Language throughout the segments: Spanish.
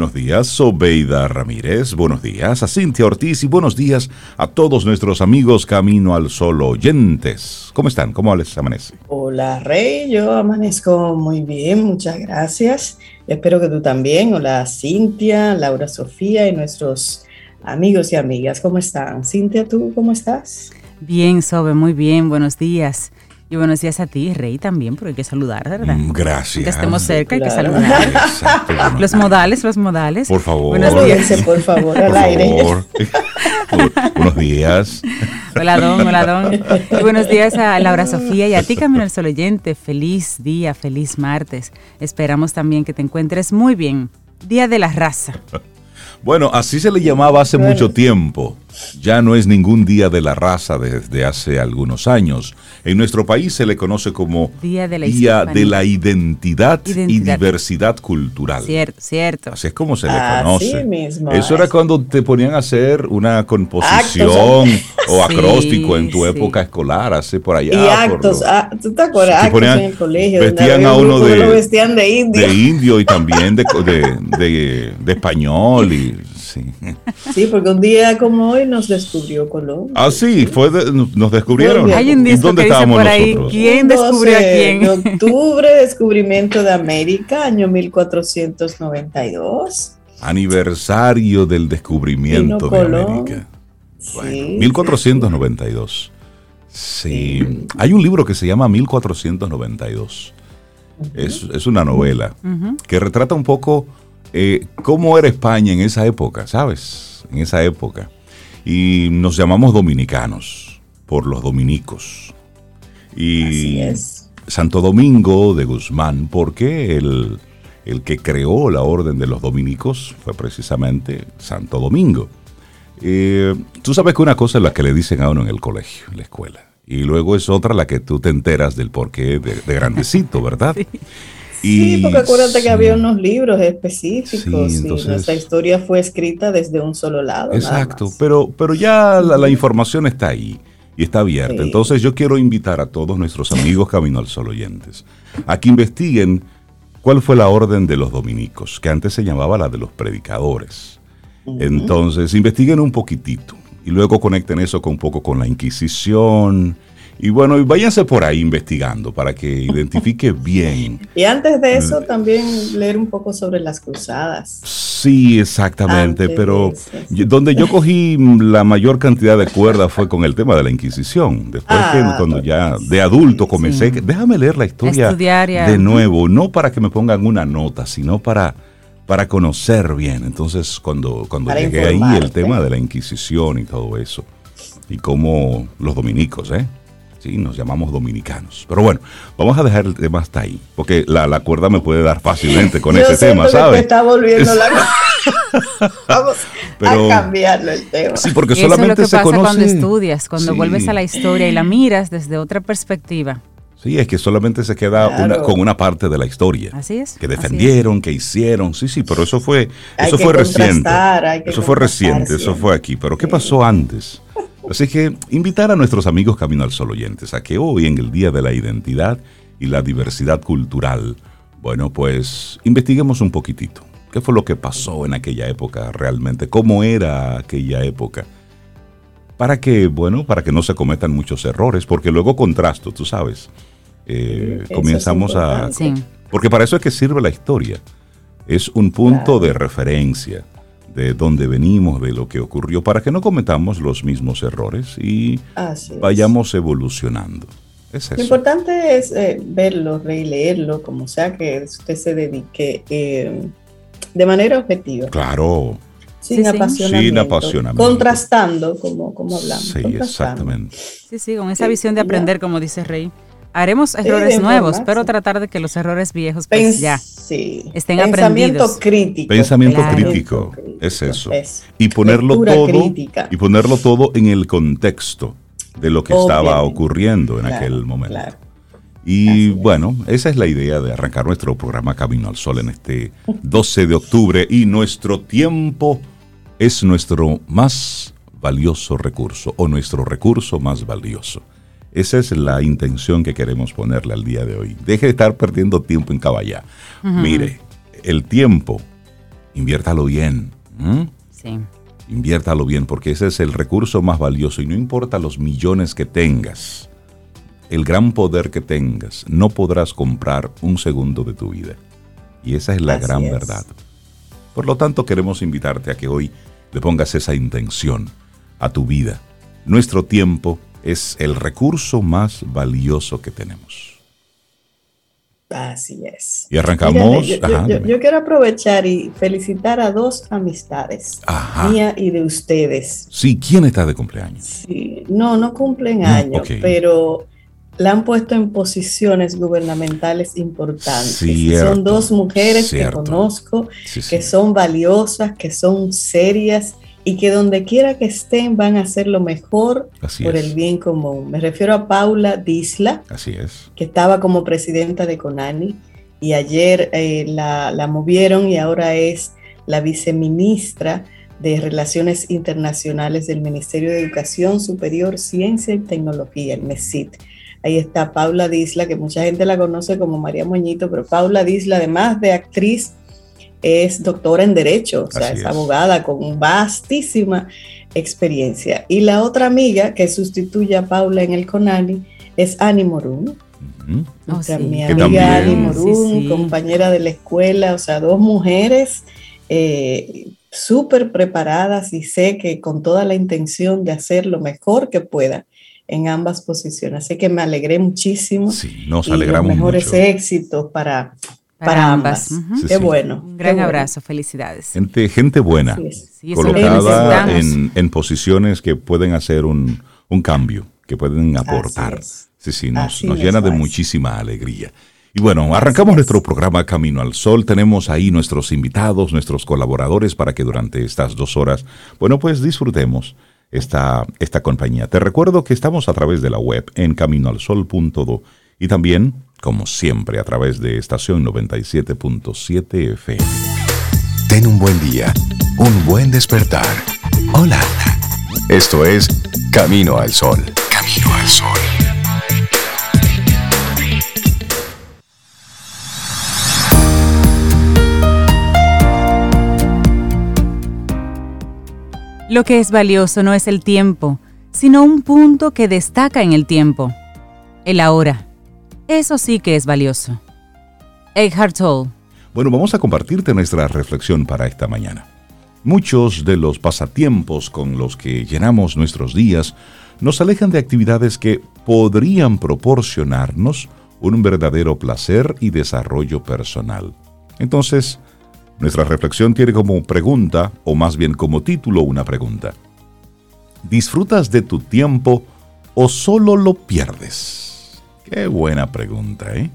Buenos días, Sobeida Ramírez. Buenos días a Cintia Ortiz y buenos días a todos nuestros amigos Camino al Sol oyentes. ¿Cómo están? ¿Cómo les amanece? Hola, Rey. Yo amanezco muy bien, muchas gracias. Espero que tú también. Hola, Cintia, Laura Sofía y nuestros amigos y amigas. ¿Cómo están? Cintia, ¿tú cómo estás? Bien, Sobe, muy bien. Buenos días. Y buenos días a ti, Rey, también, porque hay que saludar, ¿verdad? Mm, gracias. Que estemos cerca, hay que saludar. Exacto. Los modales, los modales. Por favor. Buenos días. Por favor, al Por aire. favor. buenos días. Hola, Don, hola, Don. Y buenos días a Laura Sofía y a ti, Camino al Sol oyente. Feliz día, feliz martes. Esperamos también que te encuentres muy bien. Día de la raza. Bueno, así se le llamaba hace mucho tiempo. Ya no es ningún día de la raza desde hace algunos años. En nuestro país se le conoce como Día de la Día Hispanidad. de la Identidad, y. Diversidad Cultural. Cierto, cierto. Así es como se le Así conoce. mismo Eso era cuando te ponían a hacer una composición o Sí, acróstico en tu sí. época escolar, hace por allá. Y por actos, lo- ah, ¿tú te acuerdas? Sí, que Actos ponían- en el colegio. donde vestían a un uno de- lo vestían de indio. de indio y también de, de, de- de español. Y, sí. Sí, porque un día como hoy nos descubrió Colón. Ah, sí, fue de- nos descubrieron. Hay un ¿Y disco dónde que dice estábamos por ahí, nosotros? ¿quién descubrió a 12 quién? De octubre, descubrimiento de América, año 1492. Aniversario del descubrimiento Vino de Colón. América. Bueno, Sí, 1492. Sí. Hay un libro que se llama 1492. Es, es una novela que retrata un poco eh, cómo era España en esa época, ¿sabes? En esa época. Y nos llamamos dominicanos por los dominicos. Y Así es. Santo Domingo de Guzmán, porque el, el que creó la orden de los dominicos fue precisamente Santo Domingo. Eh, tú sabes que una cosa es la que le dicen a uno en el colegio, en la escuela, y luego es otra la que tú te enteras del porqué de, de grandecito, ¿verdad? Sí, porque acuérdate sí, que había unos libros específicos Sí, y nuestra historia fue escrita desde un solo lado. Exacto, pero, pero ya la, la información está ahí y está abierta. Sí. Entonces yo quiero invitar a todos nuestros amigos Camino al Sol oyentes a que investiguen cuál fue la orden de los dominicos, que antes se llamaba la de los predicadores. Entonces investiguen un poquitito y luego conecten eso con un poco con la Inquisición. Y bueno, y váyanse por ahí investigando para que identifique bien. Y antes de eso, también leer un poco sobre las cruzadas. Sí, exactamente, Antes pero sí. yo- donde yo cogí la mayor cantidad de cuerda fue con el tema de la Inquisición. Después Ah, que cuando ya sí, de adulto sí. comencé, que- déjame leer la historia de nuevo, no para que me pongan una nota, sino para, para conocer bien. Entonces, cuando, cuando llegué ahí, el tema de la Inquisición y todo eso, y cómo los dominicos, ¿eh? Sí, nos llamamos dominicanos. Pero bueno, vamos a dejar el tema hasta ahí, porque la, la cuerda me puede dar fácilmente con Yo ese tema, ¿sabes? te está volviendo la Vamos Pero- a cambiarlo el tema. Sí, porque Eso es lo solamente que se pasa conoce. cuando estudias, cuando Sí. vuelves a la historia y la miras desde otra perspectiva. Sí, es que solamente se queda Claro. una- con una parte de la historia. Así es. Que defendieron, que hicieron. Sí, sí, pero eso fue, Hay eso que fue reciente. contrastar, hay que Eso fue reciente, eso siempre. fue aquí. Pero ¿qué pasó antes? Así que invitar a nuestros amigos Camino al Sol oyentes a que hoy, en el Día de la Identidad y la Diversidad Cultural, bueno, pues investiguemos un poquitito. ¿Qué fue lo que pasó en aquella época realmente? ¿Cómo era aquella época? Para que, bueno, para que no se cometan muchos errores, porque luego contrasto, tú sabes. eh, comenzamos a... Sí. Porque para eso es que sirve la historia. Es un punto Claro. de referencia de dónde venimos, de lo que ocurrió, para que no cometamos los mismos errores y Así es. vayamos evolucionando. Es Lo importante es eh, verlo, releerlo, como sea que usted se dedique eh, de manera objetiva, Claro, sin, Sí, apasionamiento, Sin apasionamiento. contrastando, como, como hablamos. sí, exactamente. Sí, sí, con esa Sí, visión de ya. aprender, como dice Rey. Haremos errores nuevos, pero tratar de que los errores viejos, pues Pens- ya. sí. estén Pensamiento aprendidos. crítico. Pensamiento Claro. crítico, es eso. Es. Y ponerlo Lectura todo crítica. y ponerlo todo en el contexto de lo que estaba ocurriendo en Claro, aquel momento. claro. Y bueno, esa es la idea de arrancar nuestro programa Camino al Sol en este 12 de octubre y nuestro tiempo es nuestro más valioso recurso o nuestro recurso más valioso. Esa es la intención que queremos ponerle al día de hoy. Deje de estar perdiendo tiempo en caballá. Mire, el tiempo, inviértalo bien. Sí. Inviértalo bien porque ese es el recurso más valioso y no importa los millones que tengas el gran poder que tengas, no podrás comprar un segundo de tu vida. Y esa es la gran verdad. Por lo tanto, queremos invitarte a que hoy le pongas esa intención a tu vida. Nuestro tiempo es el recurso más valioso que tenemos. Así es. Y arrancamos. yo, quiero aprovechar y felicitar a dos amistades, mía y de ustedes. Sí, ¿quién está de cumpleaños? Sí, no, no cumplen años, pero la han puesto en posiciones gubernamentales importantes. son dos mujeres que conozco, que son valiosas, que son serias y que donde quiera que estén van a hacer lo mejor por el bien común. Me refiero a Paula Disla, Así es. que estaba como presidenta de CONANI y ayer eh, la, la movieron y ahora es la viceministra de Relaciones Internacionales del Ministerio de Educación Superior, Ciencia y Tecnología, el MESIT. Ahí está Paula Disla, que mucha gente la conoce como María Moñito, pero Paula Disla, además de actriz, es doctora en Derecho, o sea, es, abogada con vastísima experiencia. Y la otra amiga que sustituye a Paula en el CONANI es Annie Morún. O sea, mi amiga Annie Morún, compañera de la escuela, o sea, dos mujeres eh, súper preparadas y sé que con toda la intención de hacer lo mejor que puedan en ambas posiciones. Así que me alegré muchísimo. Sí, nos alegramos los mejores éxitos para, para, ambas. qué bueno. Un gran abrazo, felicidades. Gente, gente buena, colocada en, posiciones que pueden hacer un, cambio, que pueden aportar. Sí, sí, nos, nos llena de muchísima alegría. Y bueno, arrancamos nuestro programa Camino al Sol. Tenemos ahí nuestros invitados, nuestros colaboradores para que durante estas dos horas, bueno, pues disfrutemos esta, esta compañía. Te recuerdo que estamos a través de la web en caminoalsol.do y también, como siempre, a través de estación 97.7 FM. Ten un buen día, un buen despertar. Hola. Esto es Camino al Sol. Camino al Sol. Lo que es valioso no es el tiempo, sino un punto que destaca en el tiempo. El ahora. Eso sí que es valioso. Eckhart Tolle. Bueno, vamos a compartirte nuestra reflexión para esta mañana. Muchos de los pasatiempos con los que llenamos nuestros días nos alejan de actividades que podrían proporcionarnos un verdadero placer y desarrollo personal. Entonces, nuestra reflexión tiene como pregunta, o más bien como título, una pregunta. ¿Disfrutas de tu tiempo o solo lo pierdes? Qué buena pregunta, ¿eh?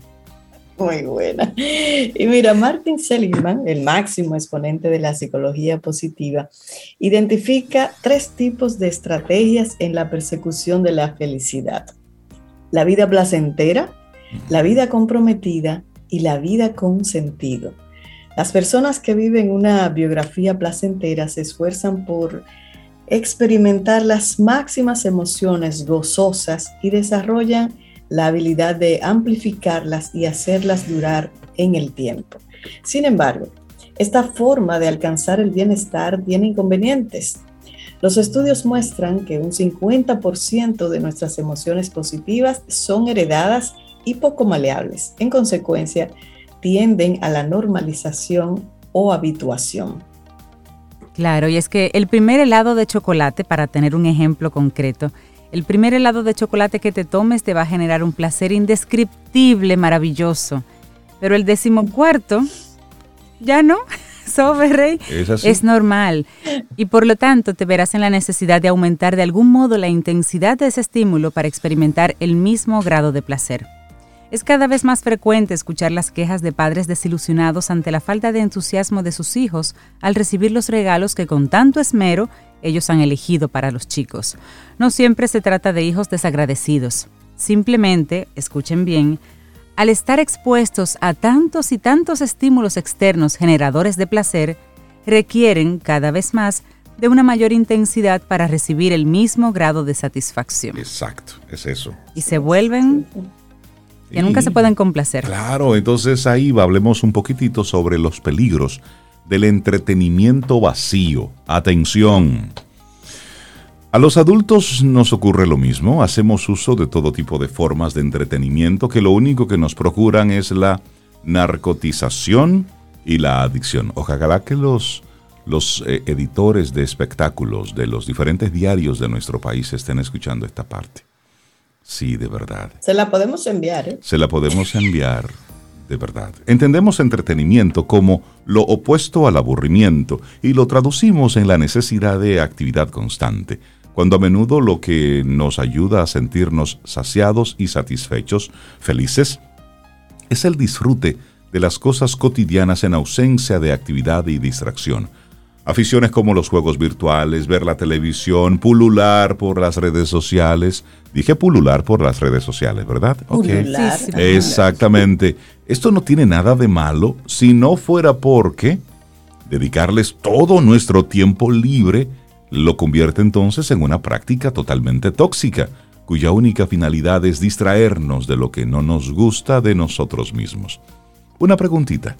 Muy buena. Y mira, Martin Seligman, el máximo exponente de la psicología positiva, identifica tres tipos de estrategias en la persecución de la felicidad. La vida placentera, la vida comprometida y la vida con sentido. Las personas que viven una biografía placentera se esfuerzan por experimentar las máximas emociones gozosas y desarrollan la habilidad de amplificarlas y hacerlas durar en el tiempo. Sin embargo, esta forma de alcanzar el bienestar tiene inconvenientes. Los estudios muestran que un 50% de nuestras emociones positivas son heredadas y poco maleables. En consecuencia, tienden a la normalización o habituación. Claro, y es que el primer helado de chocolate, para tener un ejemplo concreto, el primer helado de chocolate que te tomes te va a generar un placer indescriptible, maravilloso. Pero el decimocuarto, ya no, sobre ¿Es, es normal. Y por lo tanto te verás en la necesidad de aumentar de algún modo la intensidad de ese estímulo para experimentar el mismo grado de placer. Es cada vez más frecuente escuchar las quejas de padres desilusionados ante la falta de entusiasmo de sus hijos al recibir los regalos que con tanto esmero ellos han elegido para los chicos. No siempre se trata de hijos desagradecidos. Simplemente, escuchen bien, al estar expuestos a tantos y tantos estímulos externos generadores de placer, requieren cada vez más de una mayor intensidad para recibir el mismo grado de satisfacción. Exacto, es eso. Y se vuelven que nunca se pueden complacer. Claro, entonces ahí hablemos un poquitito sobre los peligros del entretenimiento vacío. Atención. A los adultos nos ocurre lo mismo, hacemos uso de todo tipo de formas de entretenimiento que lo único que nos procuran es la narcotización y la adicción. Ojalá que los, los eh, editores de espectáculos de los diferentes diarios de nuestro país estén escuchando esta parte. Sí, de verdad. Se la podemos enviar. ¿eh? Se la podemos enviar, de verdad. Entendemos entretenimiento como lo opuesto al aburrimiento y lo traducimos en la necesidad de actividad constante cuando a menudo lo que nos ayuda a sentirnos saciados y satisfechos, felices, es el disfrute de las cosas cotidianas en ausencia de actividad y distracción. Aficiones como los juegos virtuales, ver la televisión, pulular por las redes sociales. Dije pulular por las redes sociales, ¿verdad? Pulular. Exactamente. Esto no tiene nada de malo si no fuera porque dedicarles todo nuestro tiempo libre lo convierte entonces en una práctica totalmente tóxica, cuya única finalidad es distraernos de lo que no nos gusta de nosotros mismos. Una preguntita,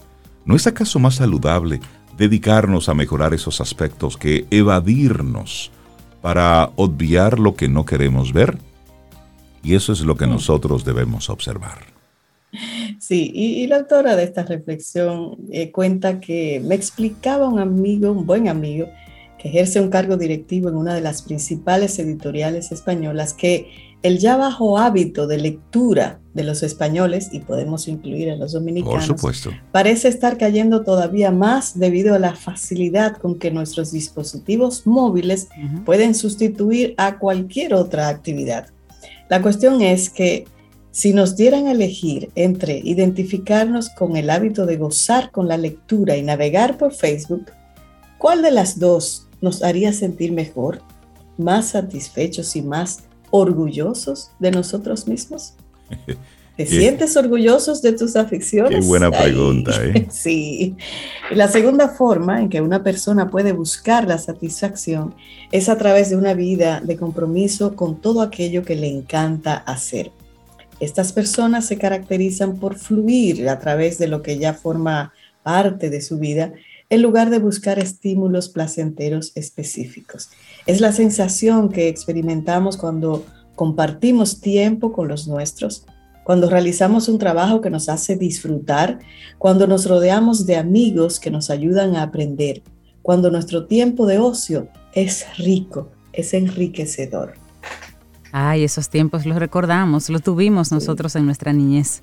¿no es acaso más saludable dedicarnos a mejorar esos aspectos que evadirnos para obviar lo que no queremos ver? Y eso es lo que nosotros debemos observar. Sí, y, la autora de esta reflexión eh, cuenta que me explicaba un amigo, un buen amigo, ejerce un cargo directivo en una de las principales editoriales españolas, que el ya bajo hábito de lectura de los españoles, y podemos incluir a los dominicanos, parece estar cayendo todavía más debido a la facilidad con que nuestros dispositivos móviles pueden sustituir a cualquier otra actividad. La cuestión es que si nos dieran a elegir entre identificarnos con el hábito de gozar con la lectura y navegar por Facebook, ¿cuál de las dos nos haría sentir mejor, más satisfechos y más orgullosos de nosotros mismos? ¿Te sientes orgullosos de tus aficiones? Qué buena pregunta, ¿eh? Sí. La segunda forma en que una persona puede buscar la satisfacción es a través de una vida de compromiso con todo aquello que le encanta hacer. Estas personas se caracterizan por fluir a través de lo que ya forma parte de su vida en lugar de buscar estímulos placenteros específicos. Es la sensación que experimentamos cuando compartimos tiempo con los nuestros, cuando realizamos un trabajo que nos hace disfrutar, cuando nos rodeamos de amigos que nos ayudan a aprender, cuando nuestro tiempo de ocio es rico, es enriquecedor. Ay, esos tiempos los recordamos, los tuvimos nosotros en nuestra niñez.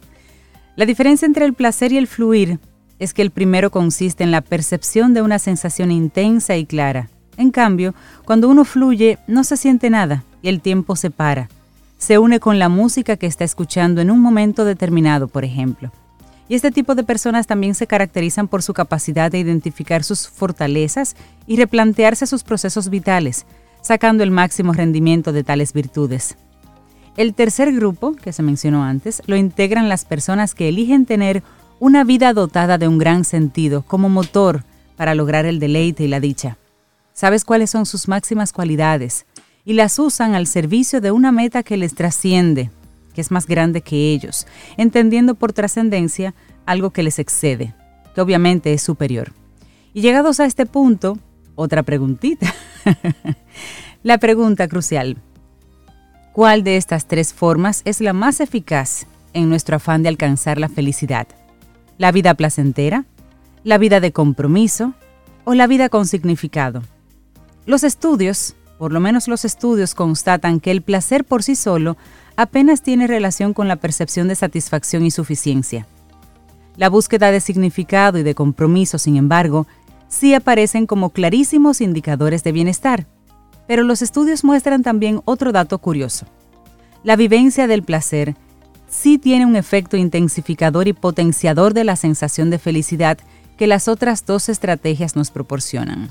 La diferencia entre el placer y el fluir es que el primero consiste en la percepción de una sensación intensa y clara. En cambio, cuando uno fluye, no se siente nada y el tiempo se para. Se une con la música que está escuchando en un momento determinado, por ejemplo. Y este tipo de personas también se caracterizan por su capacidad de identificar sus fortalezas y replantearse sus procesos vitales, sacando el máximo rendimiento de tales virtudes. El tercer grupo, que se mencionó antes, lo integran las personas que eligen tener una vida dotada de un gran sentido como motor para lograr el deleite y la dicha. Sabes cuáles son sus máximas cualidades y las usan al servicio de una meta que les trasciende, que es más grande que ellos, entendiendo por trascendencia algo que les excede, que obviamente es superior. Y llegados a este punto, otra preguntita. la pregunta crucial. ¿Cuál de estas tres formas es la más eficaz en nuestro afán de alcanzar la felicidad? la vida placentera, la vida de compromiso o la vida con significado. Los estudios, por lo menos los estudios, constatan que el placer por sí solo apenas tiene relación con la percepción de satisfacción y suficiencia. La búsqueda de significado y de compromiso, sin embargo, sí aparecen como clarísimos indicadores de bienestar. Pero los estudios muestran también otro dato curioso. La vivencia del placer sí tiene un efecto intensificador y potenciador de la sensación de felicidad que las otras dos estrategias nos proporcionan.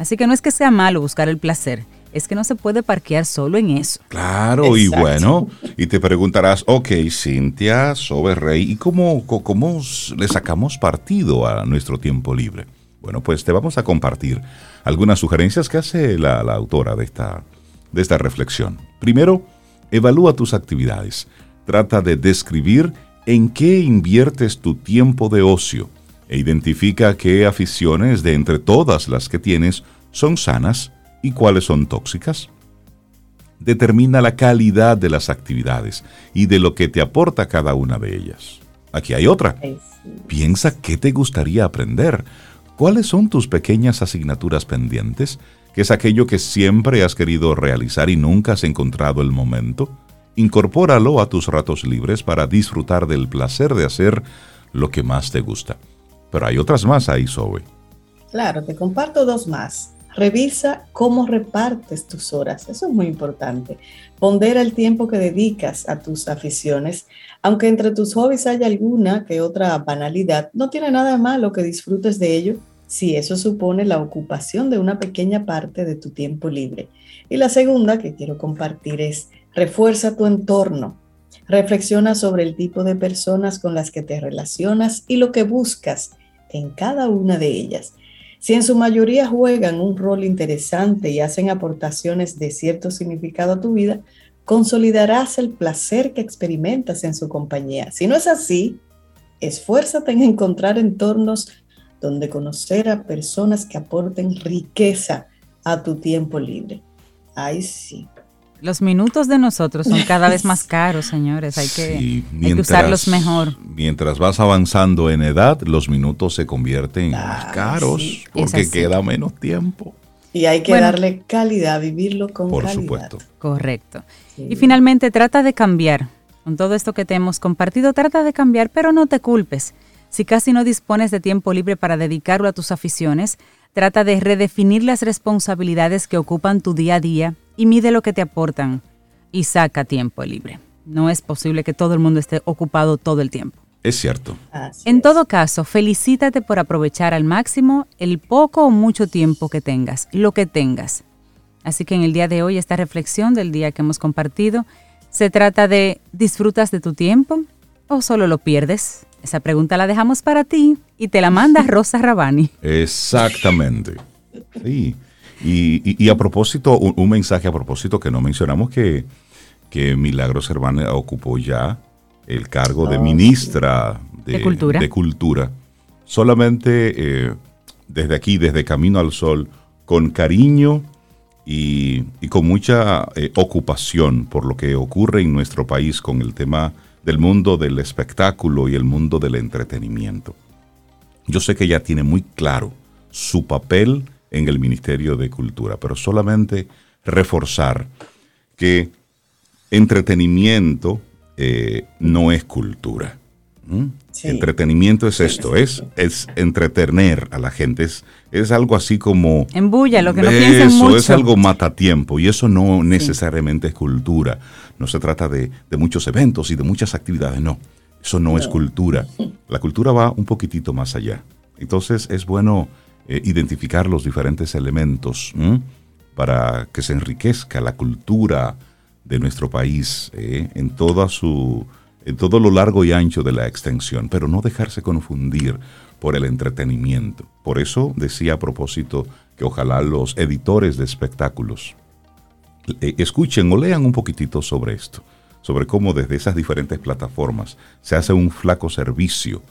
Así que no es que sea malo buscar el placer, es que no se puede parquear solo en eso. Claro, y bueno, y te preguntarás, ok, Cintia, Sobe Rey, ¿y cómo, cómo le sacamos partido a nuestro tiempo libre? Bueno, pues te vamos a compartir algunas sugerencias que hace la, la autora de esta, de esta reflexión. Primero, evalúa tus actividades. Trata de describir en qué inviertes tu tiempo de ocio e identifica qué aficiones de entre todas las que tienes son sanas y cuáles son tóxicas. Determina la calidad de las actividades y de lo que te aporta cada una de ellas. Aquí hay otra. Piensa qué te gustaría aprender. ¿Cuáles son tus pequeñas asignaturas pendientes? ¿Qué es aquello que siempre has querido realizar y nunca has encontrado el momento? Incorpóralo a tus ratos libres para disfrutar del placer de hacer lo que más te gusta. Pero hay otras más ahí, Zoe. Claro, te comparto dos más. Revisa cómo repartes tus horas, eso es muy importante. Pondera el tiempo que dedicas a tus aficiones, aunque entre tus hobbies haya alguna que otra banalidad, no tiene nada malo que disfrutes de ello si eso supone la ocupación de una pequeña parte de tu tiempo libre. Y la segunda que quiero compartir es refuerza tu entorno. Reflexiona sobre el tipo de personas con las que te relacionas y lo que buscas en cada una de ellas. Si en su mayoría juegan un rol interesante y hacen aportaciones de cierto significado a tu vida, consolidarás el placer que experimentas en su compañía. Si no es así, esfuérzate en encontrar entornos donde conocer a personas que aporten riqueza a tu tiempo libre. Ay, sí. Los minutos de nosotros son cada vez más caros, señores. Hay que, usarlos mejor. Mientras vas avanzando en edad, los minutos se convierten más caros porque queda menos tiempo. Y hay que darle calidad, vivirlo con por calidad. supuesto. Correcto. Y finalmente, trata de cambiar. Con todo esto que te hemos compartido, trata de cambiar, pero no te culpes. Si casi no dispones de tiempo libre para dedicarlo a tus aficiones, trata de redefinir las responsabilidades que ocupan tu día a día y mide lo que te aportan y saca tiempo libre. No es posible que todo el mundo esté ocupado todo el tiempo. Es cierto. en todo caso, felicítate por aprovechar al máximo el poco o mucho tiempo que tengas, lo que tengas. Así que en el día de hoy, esta reflexión del día que hemos compartido, se trata de ¿disfrutas de tu tiempo o solo lo pierdes? Esa pregunta la dejamos para ti y te la manda Rosa Rabani. Exactamente. Sí. Y, a propósito, un, mensaje a propósito que no mencionamos que, que Milagros Hermana ocupó ya el cargo de ah, ministra de, Cultura. Solamente eh, desde aquí, desde Camino al Sol, con cariño y, con mucha eh, ocupación por lo que ocurre en nuestro país con el tema del mundo del espectáculo y el mundo del entretenimiento. Yo sé que ella tiene muy claro su papel en el Ministerio de Cultura, pero solamente reforzar que entretenimiento eh, no es cultura. Entretenimiento es esto, es, es entretener a la gente, es, es algo así como... Embulla, lo que no piensen Eso es algo matatiempo y eso no necesariamente es cultura. No se trata de, muchos eventos y de muchas actividades, no. Eso no, es cultura. La cultura va un poquitito más allá. Entonces es bueno eh, identificar los diferentes elementos para que se enriquezca la cultura de nuestro país eh, en toda su en todo lo largo y ancho de la extensión, pero no dejarse confundir por el entretenimiento. Por eso decía a propósito que ojalá los editores de espectáculos eh, escuchen o lean un poquitito sobre esto, sobre cómo desde esas diferentes plataformas se hace un flaco servicio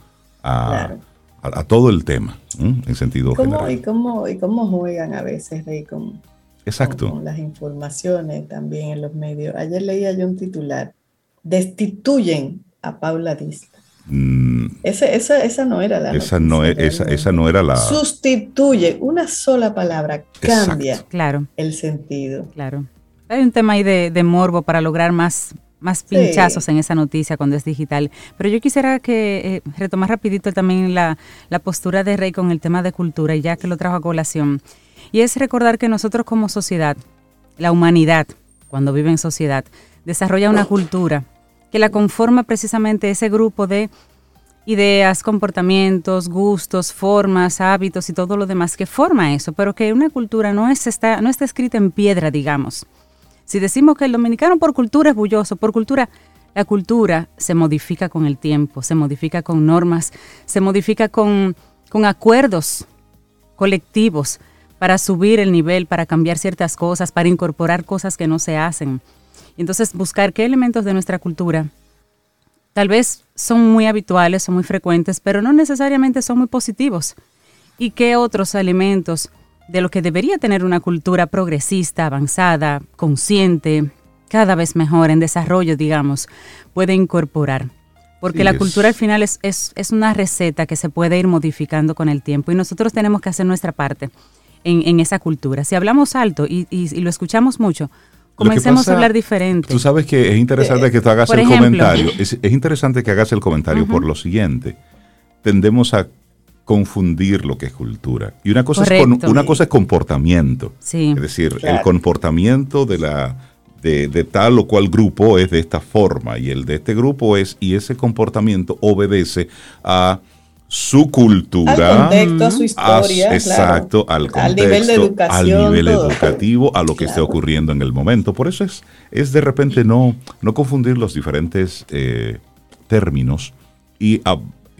a, a, todo el tema, en sentido general. Y cómo, y cómo juegan a veces, Rey, con, Exacto. Con, las informaciones también en los medios. Ayer leía yo un titular, destituyen a Paula Dista. Mm. esa, esa, no era la esa no, e, esa, esa, no era la sustituye una sola palabra cambia claro. el sentido claro hay un tema ahí de, de morbo para lograr más más pinchazos en esa noticia cuando es digital. Pero yo quisiera que eh, retomar rapidito también la, postura de Rey con el tema de cultura, ya que lo trajo a colación. Y es recordar que nosotros como sociedad, la humanidad, cuando vive en sociedad, desarrolla una cultura que la conforma precisamente ese grupo de ideas, comportamientos, gustos, formas, hábitos y todo lo demás que forma eso, pero que una cultura no, es, está, no está escrita en piedra, digamos. Si decimos que el dominicano por cultura es bulloso, por cultura, la cultura se modifica con el tiempo, se modifica con normas, se modifica con, con acuerdos colectivos para subir el nivel, para cambiar ciertas cosas, para incorporar cosas que no se hacen. Entonces, buscar qué elementos de nuestra cultura tal vez son muy habituales, son muy frecuentes, pero no necesariamente son muy positivos. ¿Y qué otros elementos de lo que debería tener una cultura progresista, avanzada, consciente, cada vez mejor en desarrollo, digamos, puede incorporar? Porque la cultura al final es, es, una receta que se puede ir modificando con el tiempo y nosotros tenemos que hacer nuestra parte en, esa cultura. Si hablamos alto y, y lo escuchamos mucho, comencemos a hablar diferente. Tú sabes que es interesante que tú hagas el comentario. Es, interesante que hagas el comentario por lo siguiente. Tendemos a confundir lo que es cultura. Y una cosa, es, una cosa es comportamiento. Es decir, el comportamiento de la de, de, tal o cual grupo es de esta forma y el de este grupo es y ese comportamiento obedece a su cultura, al contexto, a su historia, exacto, al contexto, al nivel, de educación, al nivel educativo, a lo que esté ocurriendo en el momento. Por eso es, es de repente no, no confundir los diferentes eh, términos y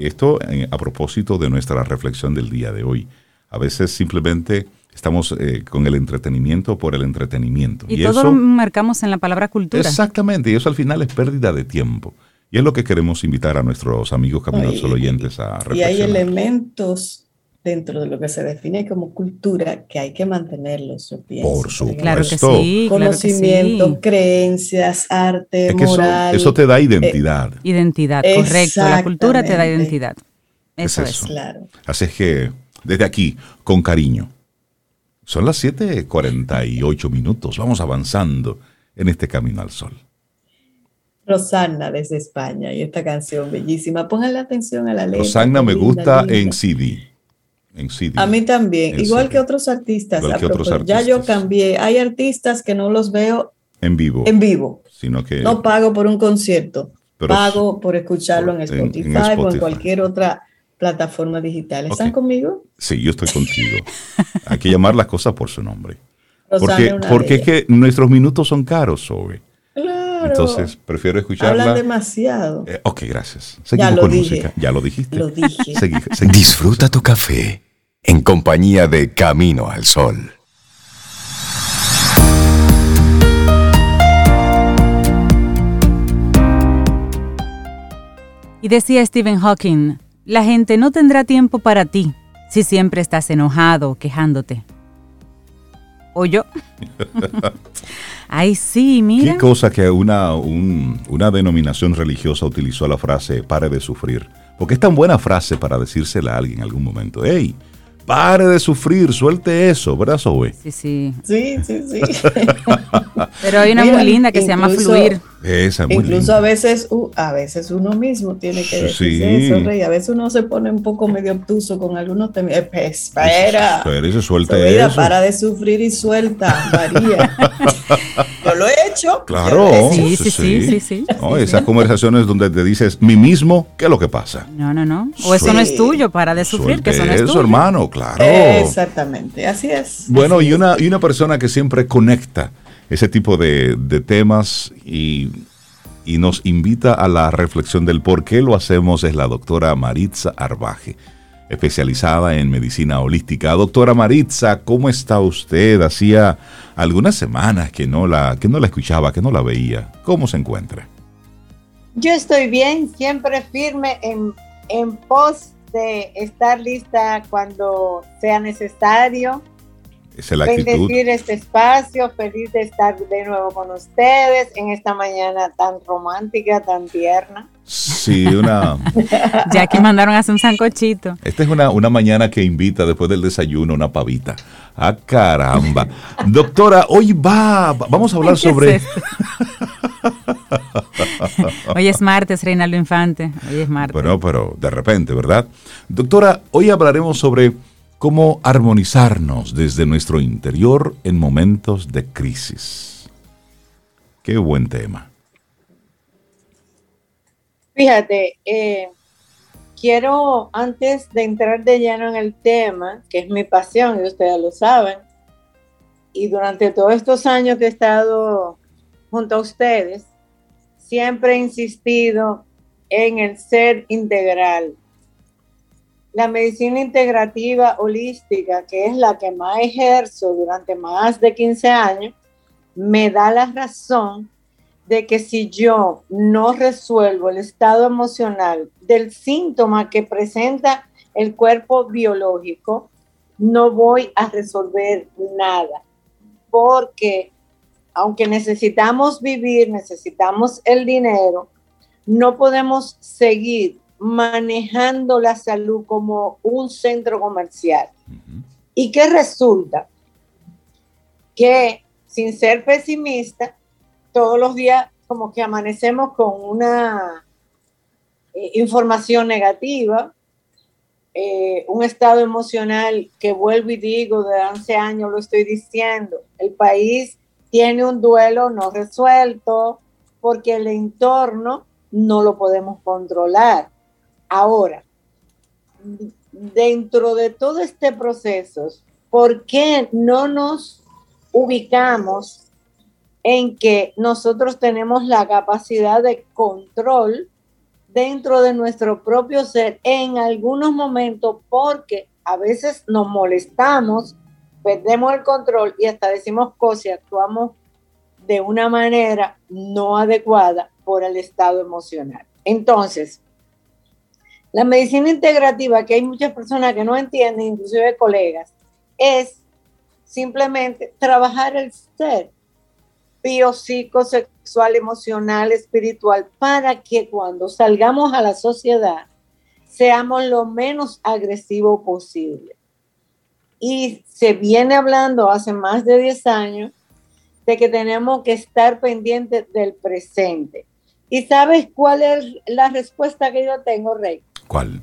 esto eh, a propósito de nuestra reflexión del día de hoy. A veces simplemente estamos eh, con el entretenimiento por el entretenimiento. Y, todo lo marcamos en la palabra cultura. Exactamente, y eso al final es pérdida de tiempo. Y es lo que queremos invitar a nuestros amigos Camino Sol oyentes a reflexionar. Y hay elementos dentro de lo que se define como cultura que hay que mantenerlos, Por supuesto. Claro que sí. Conocimiento, creencias, arte, moral. Eso, te da identidad. Identidad, correcto. La cultura te da identidad. Eso es. Claro. Así es que, desde aquí, con cariño. Son las 7:48 minutos. Vamos avanzando en este camino al sol. Rosana desde España y esta canción bellísima. Pónganle atención a la letra. Rosana me gusta en CD. En. A mí también, igual que otros artistas. Ya yo cambié. Hay artistas que no los veo en vivo. En vivo. Sino que no pago por un concierto. pago por escucharlo en Spotify, o en cualquier otra plataforma digital. ¿Están conmigo? Sí, yo estoy contigo. Hay que llamar las cosas por su nombre. porque porque es que nuestros minutos son caros, Sobe. Entonces, prefiero escucharla. Hablan demasiado. Eh, ok, gracias. Seguimos con música. Ya lo dijiste. Lo dije. Disfruta tu café en compañía de Camino al Sol. Y decía Stephen Hawking, la gente no tendrá tiempo para ti si siempre estás enojado o quejándote. ¿O yo? Ay, sí, mira. Qué cosa que una, una denominación religiosa utilizó la frase pare de sufrir. Porque es tan buena frase para decírsela a alguien en algún momento. ¡Ey! Pare de sufrir, suelte eso, ¿verdad, Zoe? Sí, sí. Sí, sí, sí. Pero hay una muy linda que se llama fluir. Esa, muy incluso a veces a veces uno mismo tiene que decir eso, Rey. A veces uno se pone un poco medio obtuso con algunos temas. Eh, pues, espera. Espera y se suelta eso. Para de sufrir y suelta, María. Yo lo he hecho. Claro. Sí, sí, sí, sí. esas conversaciones donde te dices, mí mismo, ¿qué es lo que pasa? No, no, no. O eso no es tuyo, para de sufrir, que eso no es tuyo. hermano, claro. Exactamente, así es. Bueno, y, Una, y una persona que siempre conecta ese tipo de, temas y, y, nos invita a la reflexión del por qué lo hacemos es la doctora Maritza Arbaje especializada en medicina holística. Doctora Maritza, ¿cómo está usted? Hacía algunas semanas que no la, que no la escuchaba, que no la veía. ¿Cómo se encuentra? Yo estoy bien, siempre firme en, en pos de estar lista cuando sea necesario. Esa es la actitud. Bendecir este espacio, feliz de estar de nuevo con ustedes en esta mañana tan romántica, tan tierna. Sí, una. ya que mandaron a hacer un sancochito. Esta es una, una mañana que invita después del desayuno una pavita. ¡Ah, caramba! Doctora, hoy va. Vamos a hablar sobre. hoy es martes, Reinaldo Infante. Hoy es martes. Bueno, pero de repente, ¿verdad? Doctora, hoy hablaremos sobre cómo armonizarnos desde nuestro interior en momentos de crisis. Qué buen tema. Fíjate, eh, quiero, antes de entrar de lleno en el tema, que es mi pasión, y ustedes lo saben, y durante todos estos años que he estado junto a ustedes, siempre he insistido en el ser integral. La medicina integrativa holística, que es la que más ejerzo durante más de 15 años, me da la razón de que si yo no resuelvo el estado emocional del síntoma que presenta el cuerpo biológico, no voy a resolver nada. Porque aunque necesitamos vivir, necesitamos el dinero, no podemos seguir manejando la salud como un centro comercial. ¿Y qué resulta? Que sin ser pesimista, todos los días como que amanecemos con una eh, información negativa, eh, un estado emocional que vuelvo y digo, de hace años lo estoy diciendo, el país tiene un duelo no resuelto porque el entorno no lo podemos controlar. Ahora, dentro de todo este proceso, ¿por qué no nos ubicamos en que nosotros tenemos la capacidad de control dentro de nuestro propio ser en algunos momentos porque a veces nos molestamos, perdemos el control y hasta decimos cosas y actuamos de una manera no adecuada por el estado emocional. Entonces, la medicina integrativa, que hay muchas personas que no entienden, inclusive colegas, es simplemente trabajar el ser, biopsicosexual, emocional, espiritual, para que cuando salgamos a la sociedad seamos lo menos agresivo posible. Y se viene hablando hace más de 10 años de que tenemos que estar pendientes del presente. ¿Y sabes cuál es la respuesta que yo tengo, Rey? ¿Cuál?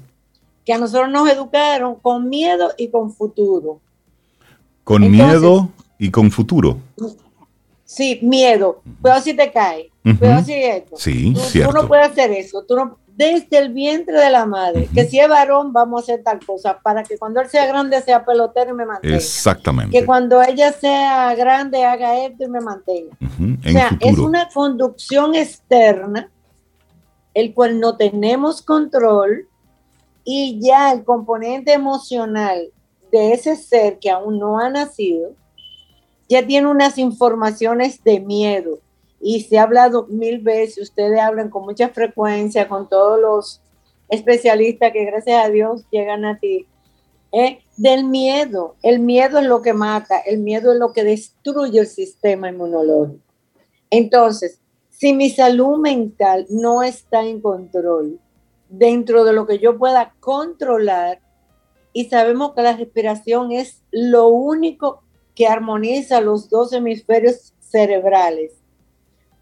Que a nosotros nos educaron con miedo y con futuro. Con miedo y con futuro. Sí, miedo. Pero si te cae. Pero si esto. Sí, tú, cierto. tú no puedes hacer eso. Tú no, desde el vientre de la madre, que si es varón, vamos a hacer tal cosa, para que cuando él sea grande sea pelotero y me mantenga. Exactamente. Que cuando ella sea grande haga esto y me mantenga. O sea, es una conducción externa, el cual no tenemos control y ya el componente emocional de ese ser que aún no ha nacido, ya tiene unas informaciones de miedo. Y se ha hablado mil veces, ustedes hablan con mucha frecuencia con todos los especialistas que gracias a Dios llegan a ti, ¿eh? del miedo. El miedo es lo que mata, el miedo es lo que destruye el sistema inmunológico. Entonces, si mi salud mental no está en control dentro de lo que yo pueda controlar, y sabemos que la respiración es lo único que armoniza los dos hemisferios cerebrales.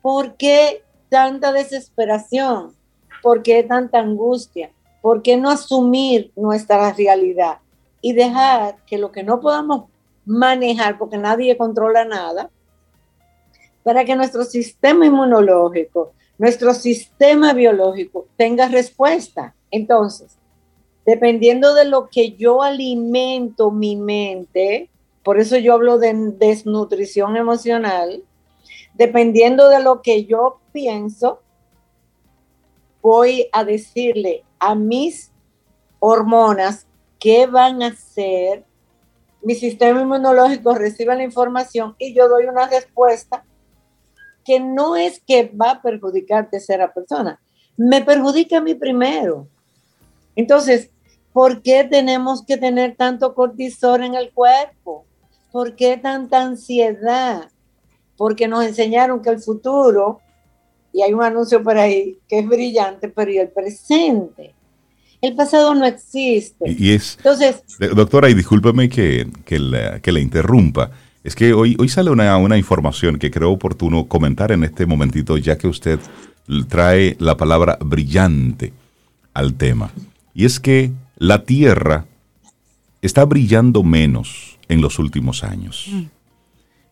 ¿Por qué tanta desesperación? ¿Por qué tanta angustia? ¿Por qué no asumir nuestra realidad y dejar que lo que no podamos manejar, porque nadie controla nada, para que nuestro sistema inmunológico, nuestro sistema biológico tenga respuesta? Entonces, dependiendo de lo que yo alimento mi mente, por eso yo hablo de desnutrición emocional, dependiendo de lo que yo pienso, voy a decirle a mis hormonas qué van a hacer, mi sistema inmunológico recibe la información y yo doy una respuesta que no es que va a perjudicar a tercera persona, me perjudica a mí primero. Entonces, ¿por qué tenemos que tener tanto cortisol en el cuerpo? ¿Por qué tanta ansiedad? Porque nos enseñaron que el futuro, y hay un anuncio por ahí que es brillante, pero ¿y el presente? El pasado no existe. Y, es, Entonces, Eh, Doctora, y discúlpeme que, que, la, que la interrumpa. Es que hoy, hoy sale una, una información que creo oportuno comentar en este momentito, ya que usted trae la palabra brillante al tema. Y es que la Tierra está brillando menos en los últimos años.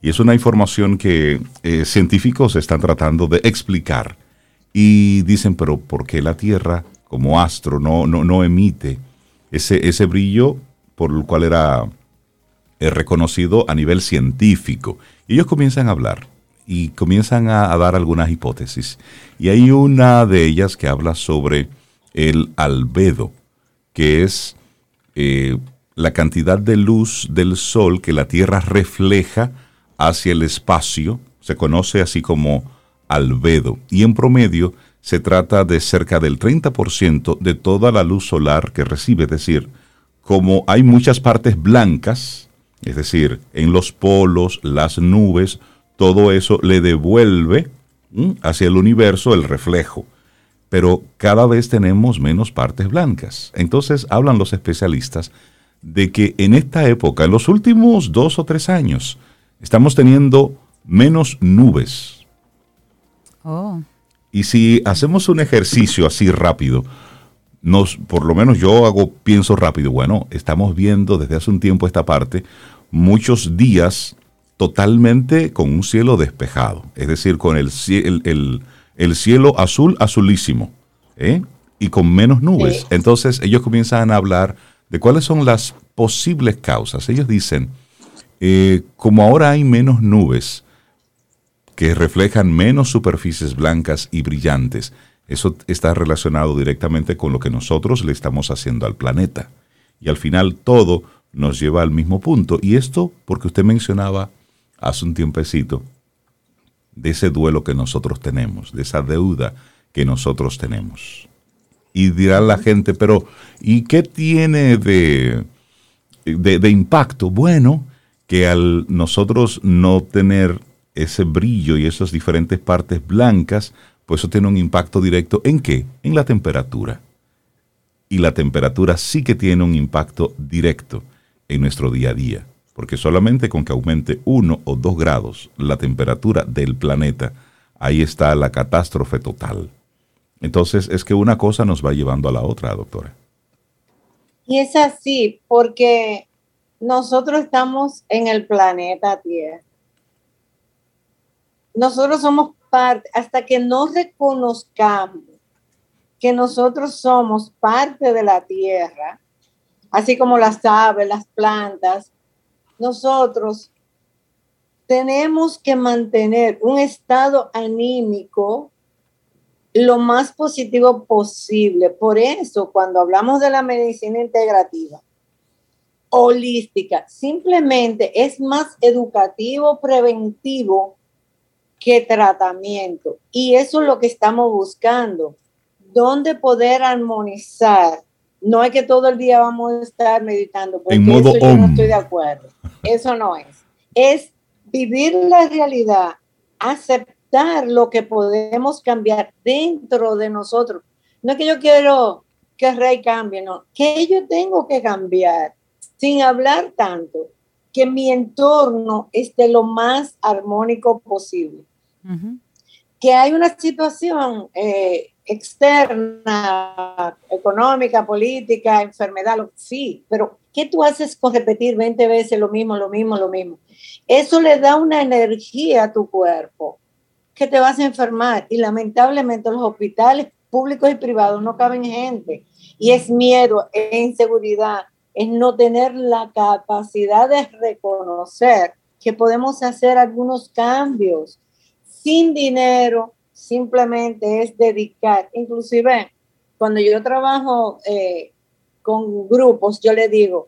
Y es una información que eh, científicos están tratando de explicar. Y dicen, pero ¿por qué la Tierra como astro, no, no, no emite ese, ese brillo por el cual era eh, reconocido a nivel científico. Y ellos comienzan a hablar y comienzan a, dar algunas hipótesis. Y hay una de ellas que habla sobre el albedo, que es eh, la cantidad de luz del sol que la Tierra refleja hacia el espacio, se conoce así como albedo, y en promedio se trata de cerca del 30% de toda la luz solar que recibe, es decir, como hay muchas partes blancas, es decir, en los polos, las nubes, todo eso le devuelve hacia el universo el reflejo. Pero cada vez tenemos menos partes blancas. Entonces hablan los especialistas de que en esta época, en los últimos dos o tres años, estamos teniendo menos nubes. Oh. Y si hacemos un ejercicio así rápido, nos, por lo menos yo hago, pienso rápido, bueno, estamos viendo desde hace un tiempo esta parte, muchos días totalmente con un cielo despejado, es decir, con el, el, cielo azul, azulísimo, ¿eh? y con menos nubes. Entonces ellos comienzan a hablar de cuáles son las posibles causas. Ellos dicen, eh, como ahora hay menos nubes que reflejan menos superficies blancas y brillantes, eso está relacionado directamente con lo que nosotros le estamos haciendo al planeta. Y al final todo nos lleva al mismo punto. Y esto porque usted mencionaba hace un tiempecito de ese duelo que nosotros tenemos, de esa deuda que nosotros tenemos. Y dirá la gente, pero ¿y qué tiene de, de, impacto? Bueno, que al nosotros no tener ese brillo y esas diferentes partes blancas, pues eso tiene un impacto directo en qué? En la temperatura. Y la temperatura sí que tiene un impacto directo en nuestro día a día porque solamente con que aumente uno o dos grados la temperatura del planeta, ahí está la catástrofe total. Entonces es que una cosa nos va llevando a la otra, doctora. Y es así, porque nosotros estamos en el planeta Tierra. Nosotros somos parte, hasta que no reconozcamos que nosotros somos parte de la Tierra, así como las aves, las plantas, nosotros tenemos que mantener un estado anímico lo más positivo posible. Por eso, cuando hablamos de la medicina integrativa, holística, simplemente es más educativo, preventivo que tratamiento. Y eso es lo que estamos buscando, donde poder armonizar no es que todo el día vamos a estar meditando, porque eso yo no estoy de acuerdo. Eso no es. Es vivir la realidad, aceptar lo que podemos cambiar dentro de nosotros. No es que yo quiero que rey cambie, no, que yo tengo que cambiar sin hablar tanto, que mi entorno esté lo más armónico posible. Que hay una situación eh, externa, económica, política, enfermedad, sí, pero ¿qué tú haces con repetir 20 veces lo mismo, lo mismo, lo mismo? Eso le da una energía a tu cuerpo que te vas a enfermar. Y lamentablemente los hospitales públicos y privados no caben gente. Y es miedo, es inseguridad, es no tener la capacidad de reconocer que podemos hacer algunos cambios sin dinero, simplemente es dedicar, inclusive cuando yo trabajo eh, con grupos, yo le digo,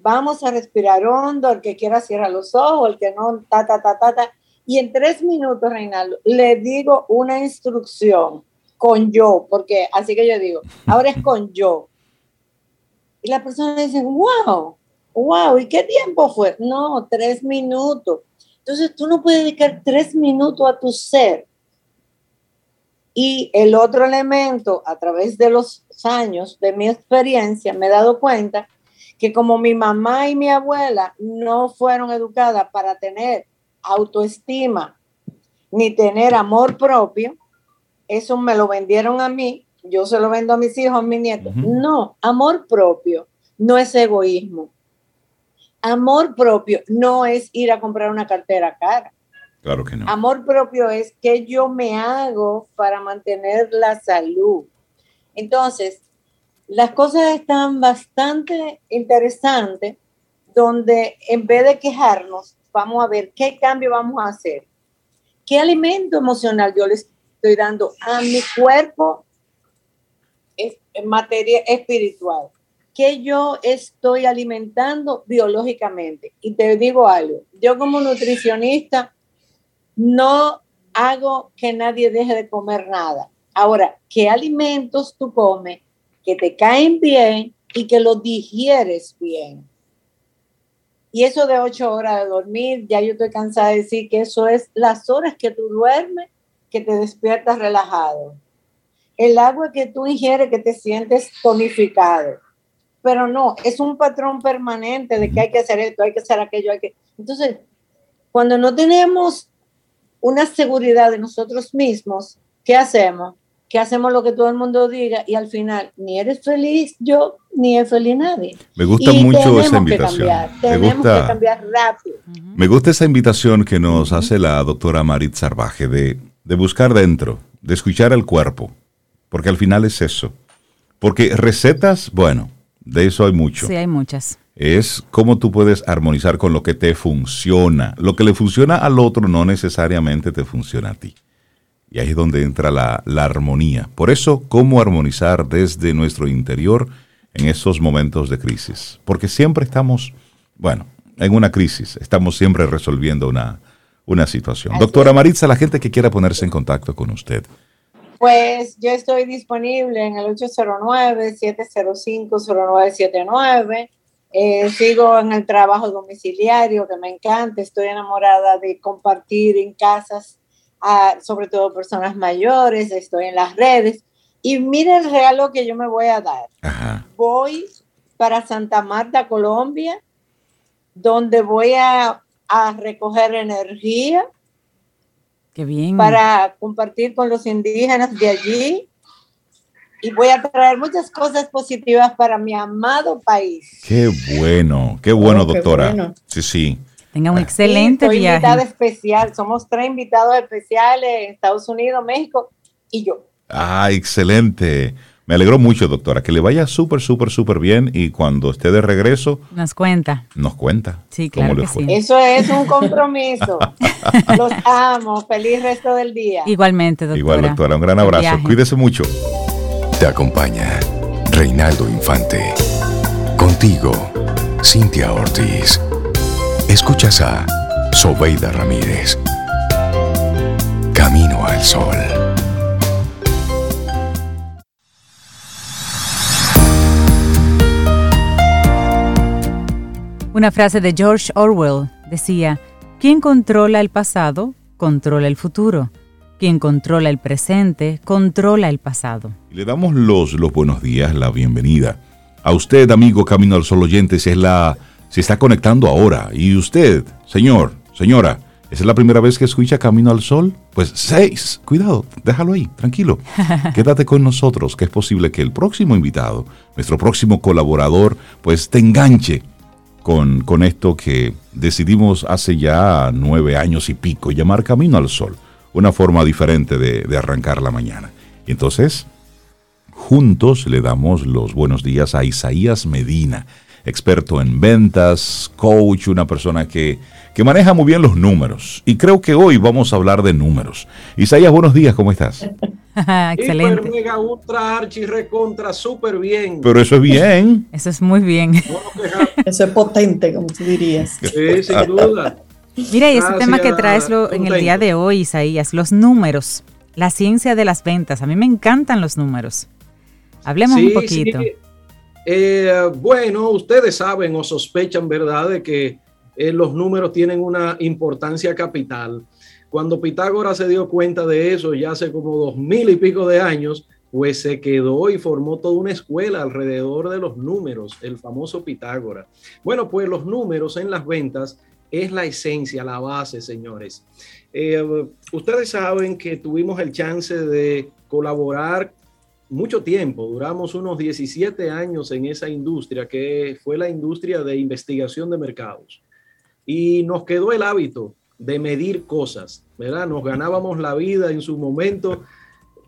vamos a respirar hondo, el que quiera cierra los ojos, el que no, ta, ta, ta, ta, ta. Y en tres minutos, Reinaldo, le digo una instrucción con yo, porque así que yo digo, ahora es con yo. Y la persona dice, wow, wow, ¿y qué tiempo fue? No, tres minutos. Entonces tú no puedes dedicar tres minutos a tu ser y el otro elemento, a través de los años, de mi experiencia, me he dado cuenta que como mi mamá y mi abuela no fueron educadas para tener autoestima ni tener amor propio, eso me lo vendieron a mí, yo se lo vendo a mis hijos, a mis nietos. No, amor propio no es egoísmo. Amor propio no es ir a comprar una cartera cara. Claro que no. Amor propio es que yo me hago para mantener la salud. Entonces, las cosas están bastante interesantes, donde en vez de quejarnos, vamos a ver qué cambio vamos a hacer. ¿Qué alimento emocional yo le estoy dando a mi cuerpo en materia espiritual? ¿Qué yo estoy alimentando biológicamente? Y te digo algo, yo como nutricionista no hago que nadie deje de comer nada. Ahora, ¿qué alimentos tú comes que te caen bien y que los digieres bien? Y eso de ocho horas de dormir, ya yo estoy cansada de decir que eso es las horas que tú duermes, que te despiertas relajado. El agua que tú ingieres, que te sientes tonificado. Pero no, es un patrón permanente de que hay que hacer esto, hay que hacer aquello, hay que... Entonces, cuando no tenemos una seguridad de nosotros mismos, ¿qué hacemos? Que hacemos lo que todo el mundo diga y al final ni eres feliz yo, ni es feliz nadie. Me gusta mucho esa invitación. me gusta, que cambiar rápido. Me gusta esa invitación que nos hace la doctora Marit Sarvaje de, de buscar dentro, de escuchar el cuerpo, porque al final es eso. Porque recetas, bueno, de eso hay mucho. Sí, hay muchas es cómo tú puedes armonizar con lo que te funciona. Lo que le funciona al otro no necesariamente te funciona a ti. Y ahí es donde entra la, armonía. Por eso, cómo armonizar desde nuestro interior en esos momentos de crisis. Porque siempre estamos, bueno, en una crisis, estamos siempre resolviendo una, una situación. Doctora Maritza, la gente que quiera ponerse en contacto con usted. Pues yo estoy disponible en el 809-705-0979 eh, sigo en el trabajo domiciliario que me encanta, estoy enamorada de compartir en casas, sobre todo personas mayores, estoy en las redes. Y mire el regalo que yo me voy a dar. Voy para Santa Marta, Colombia, donde voy a, a recoger energía. Qué bien. Para compartir con los indígenas de allí y voy a traer muchas cosas positivas para mi amado país. Qué bueno, qué bueno, oh, doctora. Sí, sí. Tenga un excelente sí, soy invitada especial. Somos tres invitados especiales en Estados Unidos, México y yo. Ah, excelente. Me alegró mucho, doctora. Que le vaya súper, súper, súper bien y cuando esté de regreso... Nos cuenta. Nos cuenta. Sí, claro que sí. Eso es un compromiso. Los amo. Feliz resto del día. Igualmente, doctora. Igual, doctora. Un gran abrazo. Cuídese mucho. Te acompaña Reinaldo Infante. Contigo, Cintia Ortiz. Escuchas a Sobeida Ramírez. Camino al Sol. Una frase de George Orwell decía, quien controla el pasado, controla el futuro. Quien controla el presente, controla el pasado. Le damos los, los buenos días, la bienvenida. A usted, amigo Camino al Sol oyente, si es la, se está conectando ahora. Y usted, señor, señora, ¿es la primera vez que escucha Camino al Sol? Pues seis. Cuidado, déjalo ahí, tranquilo. Quédate con nosotros, que es posible que el próximo invitado, nuestro próximo colaborador, pues te enganche con, con esto que decidimos hace ya nueve años y pico, llamar Camino al Sol una forma diferente de, arrancar la mañana. Y entonces, juntos le damos los buenos días a Isaías Medina, experto en ventas, coach, una persona que, que, maneja muy bien los números. Y creo que hoy vamos a hablar de números. Isaías, buenos días, ¿cómo estás? Excelente. mega, ultra, archi, recontra, súper bien. Pero eso es bien. Eso es muy bien. eso es potente, como tú dirías. Sí, sin duda. Mira, y ese tema que traes en el día de hoy, Isaías, los números, la ciencia de las ventas. A mí me encantan los números. Hablemos un poquito. Eh, bueno, ustedes saben o sospechan, ¿verdad?, de que eh, los números tienen una importancia capital. Cuando Pitágoras se dio cuenta de eso, ya hace como dos mil y pico de años, pues se quedó y formó toda una escuela alrededor de los números, el famoso Pitágoras. Bueno, pues los números en las ventas es la esencia, la base, señores. Eh, ustedes saben que tuvimos el chance de colaborar mucho tiempo, duramos unos 17 años en esa industria, que fue la industria de investigación de mercados. Y nos quedó el hábito de medir cosas, ¿verdad? Nos ganábamos la vida en su momento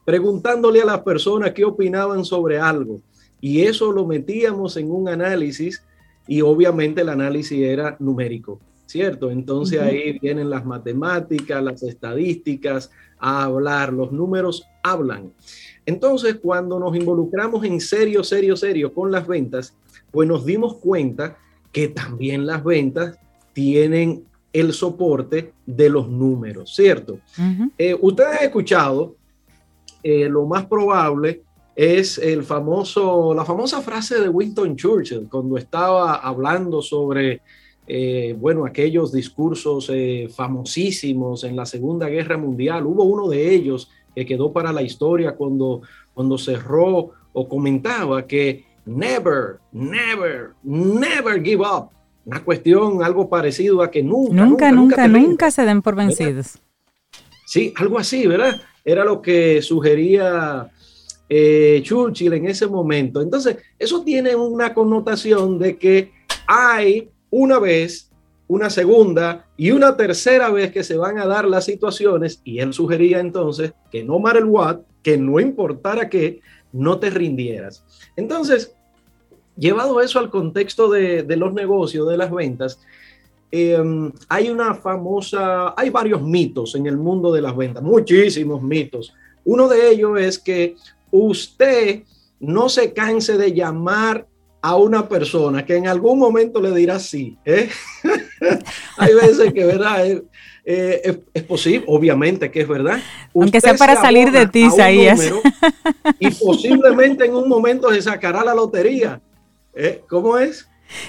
preguntándole a las personas qué opinaban sobre algo y eso lo metíamos en un análisis y obviamente el análisis era numérico, ¿cierto? Entonces ahí vienen las matemáticas, las estadísticas a hablar, los números hablan. Entonces, cuando nos involucramos en serio, serio, serio con las ventas, pues nos dimos cuenta que también las ventas tienen el soporte de los números, ¿cierto? Eh, ustedes han escuchado, eh, lo más probable es el famoso, la famosa frase de Winston Churchill cuando estaba hablando sobre, eh, bueno, aquellos discursos famosísimos en la Segunda Guerra Mundial. Hubo uno de ellos que quedó para la historia cuando, cuando cerró o comentaba que never, never, never give up. Una cuestión, algo parecido a que nunca, nunca, nunca, nunca, se den por vencidos. Sí, algo así, ¿verdad? Era lo que sugería eh, Churchill en ese momento. Entonces, eso tiene una connotación de que hay una vez, una segunda y una tercera vez que se van a dar las situaciones y él sugería entonces que no matter what, que no importara qué, no te rindieras. Entonces, llevado eso al contexto de, los negocios, de las ventas, em, hay una famosa, hay varios mitos en el mundo de las ventas, muchísimos mitos. Uno de ellos es que usted no se canse de llamar a una persona que en algún momento le dirá sí. ¿eh? hay veces que, ¿verdad? Eh, es, posible, obviamente que es verdad. Aunque sea para salir de ti, Isaías. Y posiblemente en un momento se sacará la lotería. ¿Eh? ¿Cómo es?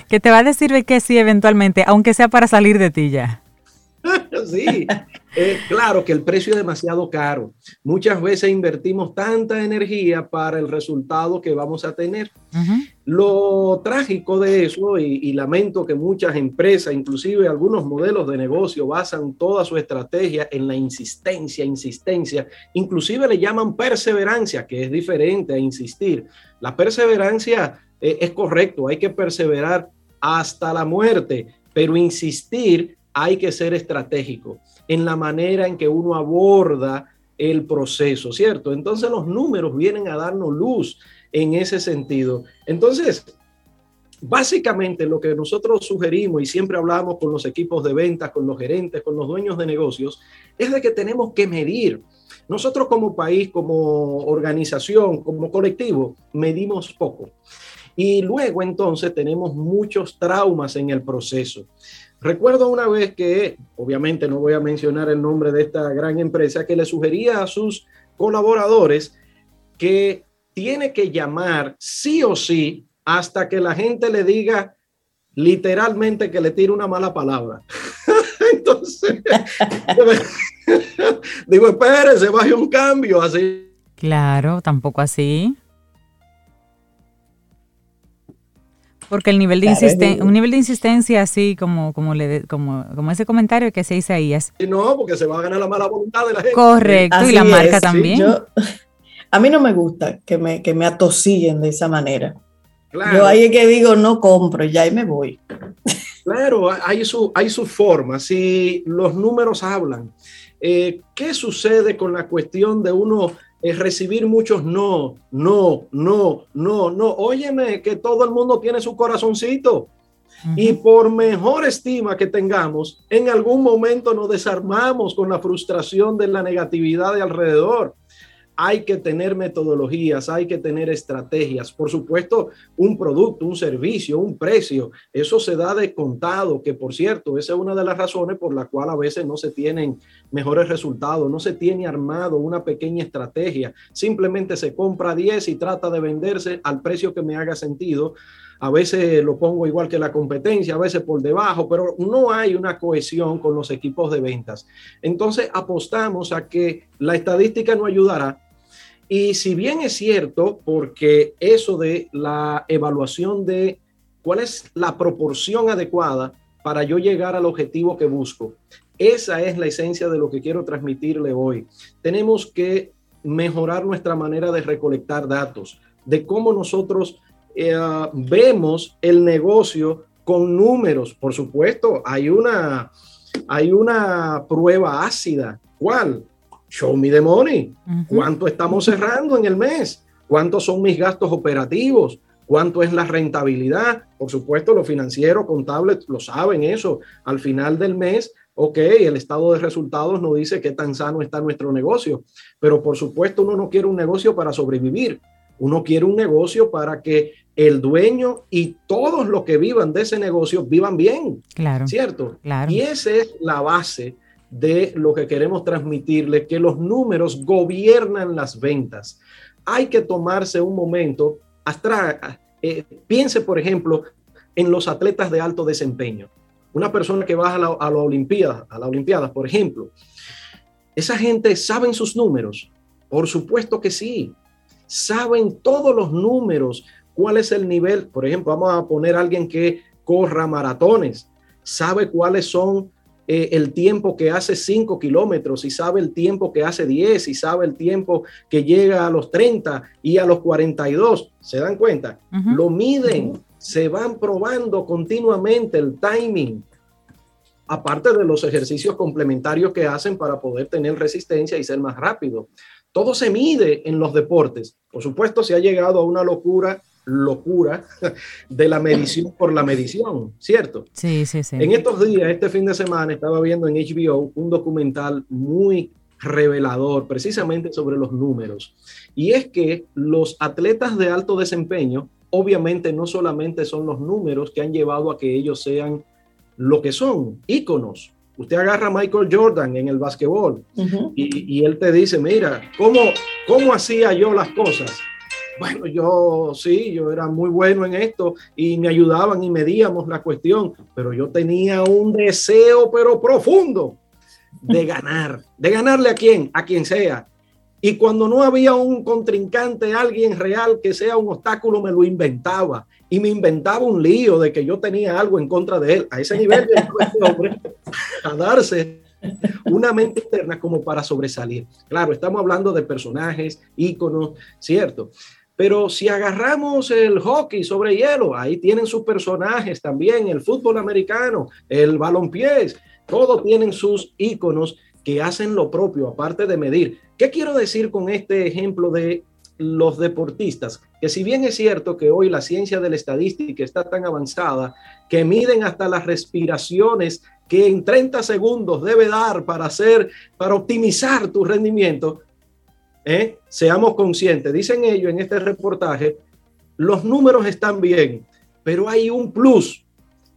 Que te va a decir que sí eventualmente, aunque sea para salir de ti ya. sí, eh, claro que el precio es demasiado caro. Muchas veces invertimos tanta energía para el resultado que vamos a tener. Lo trágico de eso, y, lamento que muchas empresas, inclusive algunos modelos de negocio, basan toda su estrategia en la insistencia, insistencia, inclusive le llaman perseverancia, que es diferente a insistir. La perseverancia eh, es correcto, hay que perseverar hasta la muerte, pero insistir hay que ser estratégico en la manera en que uno aborda el proceso, ¿cierto? Entonces los números vienen a darnos luz en ese sentido. Entonces, básicamente lo que nosotros sugerimos y siempre hablamos con los equipos de ventas, con los gerentes, con los dueños de negocios, es de que tenemos que medir. Nosotros como país, como organización, como colectivo, medimos poco. Y luego entonces tenemos muchos traumas en el proceso. Recuerdo una vez que, obviamente no voy a mencionar el nombre de esta gran empresa, que le sugería a sus colaboradores que tiene que llamar sí o sí hasta que la gente le diga literalmente que le tire una mala palabra. Entonces, digo, espérese, baje un cambio así. Claro, tampoco así. Porque el nivel de insistencia, un nivel de insistencia así como, como, le, como, como ese comentario que se Isaías. No, porque se va a ganar la mala voluntad de la gente. Correcto, y la marca también. a mí no me gusta que me, que me atosillen de esa manera. Claro. Yo ahí es que digo, no compro, ya y me voy. Claro, hay su, hay su forma. Si los números hablan, eh, ¿qué sucede con la cuestión de uno es recibir muchos no, no, no, no, no. Óyeme, que todo el mundo tiene su corazoncito. Y por mejor estima que tengamos, en algún momento nos desarmamos con la frustración de la negatividad de alrededor hay que tener metodologías, hay que tener estrategias. Por supuesto, un producto, un servicio, un precio, eso se da de contado, que por cierto, esa es una de las razones por la cual a veces no se tienen mejores resultados, no se tiene armado una pequeña estrategia, simplemente se compra 10 y trata de venderse al precio que me haga sentido. A veces lo pongo igual que la competencia, a veces por debajo, pero no hay una cohesión con los equipos de ventas. Entonces apostamos a que la estadística no ayudará, y si bien es cierto, porque eso de la evaluación de cuál es la proporción adecuada para yo llegar al objetivo que busco, esa es la esencia de lo que quiero transmitirle hoy. Tenemos que mejorar nuestra manera de recolectar datos, de cómo nosotros eh, vemos el negocio con números. Por supuesto, hay una, hay una prueba ácida. ¿Cuál? Show me the money. ¿Cuánto estamos cerrando en el mes? cuántos son mis gastos operativos, cuánto es la rentabilidad. Por supuesto, los financieros, contables, lo saben eso. Al final del mes, ok, el estado de resultados no dice qué tan sano está nuestro negocio, pero por supuesto uno no quiere un negocio para sobrevivir. Uno quiere un negocio para que el dueño y todos los que vivan de ese negocio vivan bien. Claro. ¿Cierto? Claro. Y esa es la base de lo que queremos transmitirle, que los números gobiernan las ventas. Hay que tomarse un momento, hasta, eh, piense por ejemplo en los atletas de alto desempeño. Una persona que va a la, a la Olimpiada, a la Olimpiada, por ejemplo. Esa gente saben sus números. Por supuesto que sí. Saben todos los números, cuál es el nivel. Por ejemplo, vamos a poner a alguien que corra maratones. Sabe cuáles son eh, el tiempo que hace 5 kilómetros y sabe el tiempo que hace 10 y sabe el tiempo que llega a los 30 y a los 42. ¿Se dan cuenta? Uh -huh. Lo miden, uh -huh. se van probando continuamente el timing. Aparte de los ejercicios complementarios que hacen para poder tener resistencia y ser más rápido. Todo se mide en los deportes. Por supuesto, se ha llegado a una locura locura de la medición por la medición, ¿cierto? Sí, sí, sí. En estos días, este fin de semana, estaba viendo en HBO un documental muy revelador precisamente sobre los números. Y es que los atletas de alto desempeño, obviamente no solamente son los números que han llevado a que ellos sean lo que son, íconos. Usted agarra a Michael Jordan en el básquetbol uh -huh. y, y, él te dice, mira, ¿cómo, ¿cómo hacía yo las cosas? Bueno, yo sí, yo era muy bueno en esto y me ayudaban y medíamos la cuestión, pero yo tenía un deseo, pero profundo, de ganar. ¿De ganarle a quién? A quien sea. Y cuando no había un contrincante, alguien real que sea un obstáculo, me lo inventaba. Y me inventaba un lío de que yo tenía algo en contra de él. A ese nivel de este hombre a darse una mente interna como para sobresalir. Claro, estamos hablando de personajes, íconos, ¿cierto? Pero si agarramos el hockey sobre hielo, ahí tienen sus personajes también, el fútbol americano, el balompiés, todos tienen sus íconos que hacen lo propio, aparte de medir. ¿Qué quiero decir con este ejemplo de los deportistas? Que si bien es cierto que hoy la ciencia de la estadística está tan avanzada que miden hasta las respiraciones que en 30 segundos debe dar para hacer, para optimizar tu rendimiento, ¿eh? seamos conscientes. Dicen ellos en este reportaje, los números están bien, pero hay un plus,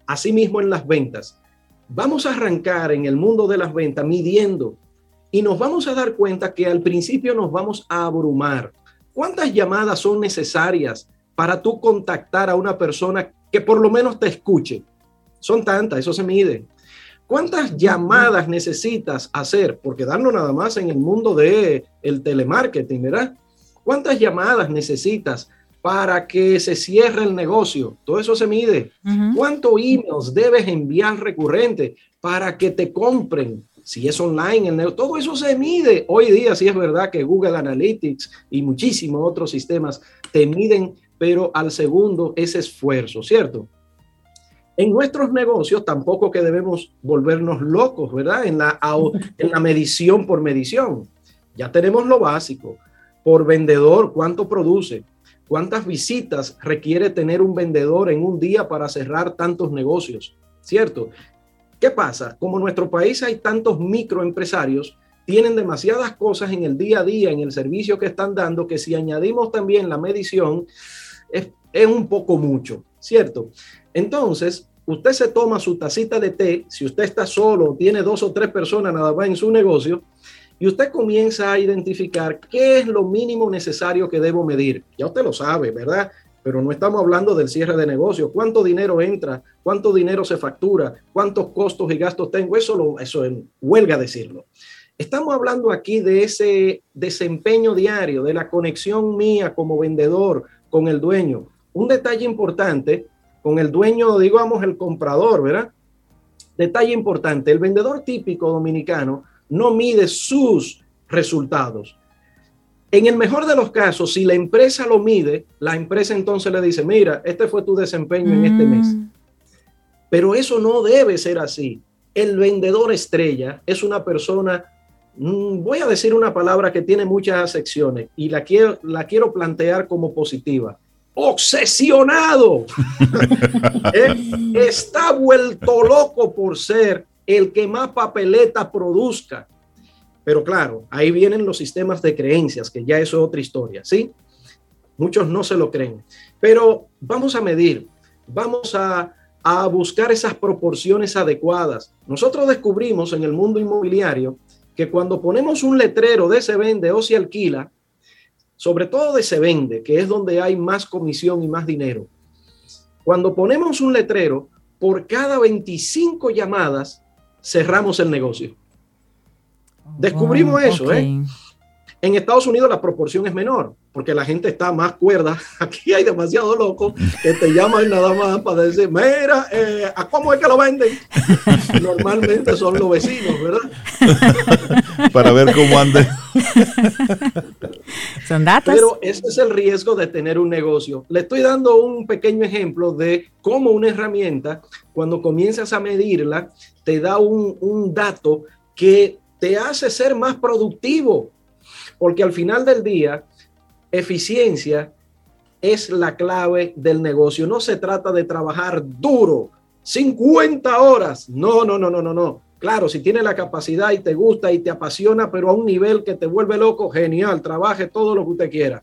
asimismo en las ventas. Vamos a arrancar en el mundo de las ventas midiendo y nos vamos a dar cuenta que al principio nos vamos a abrumar. ¿Cuántas llamadas son necesarias para tú contactar a una persona que por lo menos te escuche? Son tantas, eso se mide. ¿Cuántas llamadas necesitas hacer? Porque darlo nada más en el mundo del el telemarketing, ¿verdad? ¿Cuántas llamadas necesitas para que se cierre el negocio? Todo eso se mide. Uh -huh. ¿Cuántos emails debes enviar recurrente para que te compren? Si es online, el todo eso se mide. Hoy día sí es verdad que Google Analytics y muchísimos otros sistemas te miden, pero al segundo ese esfuerzo, ¿cierto? En nuestros negocios tampoco que debemos volvernos locos, ¿verdad? En la, en la medición por medición. Ya tenemos lo básico. Por vendedor, ¿cuánto produce? ¿Cuántas visitas requiere tener un vendedor en un día para cerrar tantos negocios? ¿Cierto? ¿Qué pasa? Como en nuestro país hay tantos microempresarios, tienen demasiadas cosas en el día a día, en el servicio que están dando, que si añadimos también la medición, es, es un poco mucho, ¿cierto? Entonces, usted se toma su tacita de té, si usted está solo, tiene dos o tres personas nada más en su negocio, y usted comienza a identificar qué es lo mínimo necesario que debo medir. Ya usted lo sabe, ¿verdad? Pero no estamos hablando del cierre de negocio. ¿Cuánto dinero entra? ¿Cuánto dinero se factura? ¿Cuántos costos y gastos tengo? Eso, lo, eso es, huelga decirlo. Estamos hablando aquí de ese desempeño diario, de la conexión mía como vendedor con el dueño. Un detalle importante con el dueño, digamos, el comprador, ¿verdad? Detalle importante, el vendedor típico dominicano no mide sus resultados. En el mejor de los casos, si la empresa lo mide, la empresa entonces le dice, mira, este fue tu desempeño mm. en este mes. Pero eso no debe ser así. El vendedor estrella es una persona mm, voy a decir una palabra que tiene muchas secciones y la quiero, la quiero plantear como positiva. Obsesionado. Está vuelto loco por ser el que más papeleta produzca. Pero claro, ahí vienen los sistemas de creencias, que ya eso es otra historia, ¿sí? Muchos no se lo creen. Pero vamos a medir, vamos a, a buscar esas proporciones adecuadas. Nosotros descubrimos en el mundo inmobiliario que cuando ponemos un letrero de se vende o se alquila, sobre todo de se vende, que es donde hay más comisión y más dinero, cuando ponemos un letrero, por cada 25 llamadas cerramos el negocio. Descubrimos Oh, eso, ok. ¿eh? En Estados Unidos la proporción es menor, porque la gente está más cuerda. Aquí hay demasiado locos que te llaman nada más para decir, mira, eh, ¿a cómo es que lo venden? Normalmente son los vecinos, ¿verdad? Para ver cómo ande. Son datos. Pero ese es el riesgo de tener un negocio. Le estoy dando un pequeño ejemplo de cómo una herramienta, cuando comienzas a medirla, te da un, un dato que te hace ser más productivo. Porque al final del día, eficiencia es la clave del negocio. No se trata de trabajar duro, 50 horas. No, no, no, no, no, no. Claro, si tienes la capacidad y te gusta y te apasiona, pero a un nivel que te vuelve loco, genial, trabaje todo lo que usted quiera.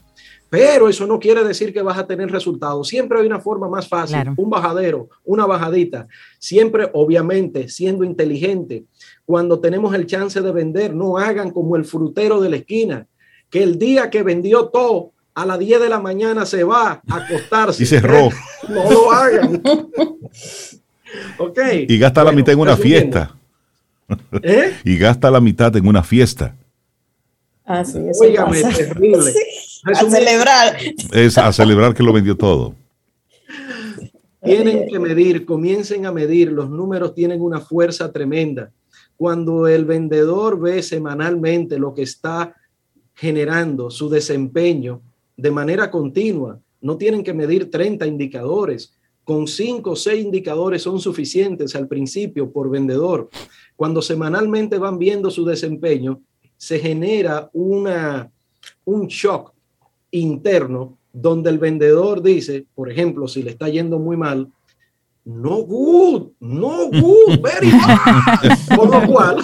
Pero eso no quiere decir que vas a tener resultados. Siempre hay una forma más fácil, Claro. un bajadero, una bajadita. Siempre, obviamente, siendo inteligente. Cuando tenemos el chance de vender, no hagan como el frutero de la esquina, que el día que vendió todo, a las 10 de la mañana se va a acostarse. Y cerró. No lo hagan. ok. Y gasta la mitad en una fiesta. ¿Eh? Y gasta la mitad en una fiesta. Ah, sí, eso Óigame, pasa. terrible. Sí, a celebrar. Es a celebrar que lo vendió todo. Tienen que medir, comiencen a medir, los números tienen una fuerza tremenda. Cuando el vendedor ve semanalmente lo que está generando, su desempeño de manera continua, no tienen que medir 30 indicadores. Con 5 o 6 indicadores son suficientes al principio por vendedor. Cuando semanalmente van viendo su desempeño, se genera una, un shock interno donde el vendedor dice, por ejemplo, si le está yendo muy mal, no good, no good, very bad. Con lo cual,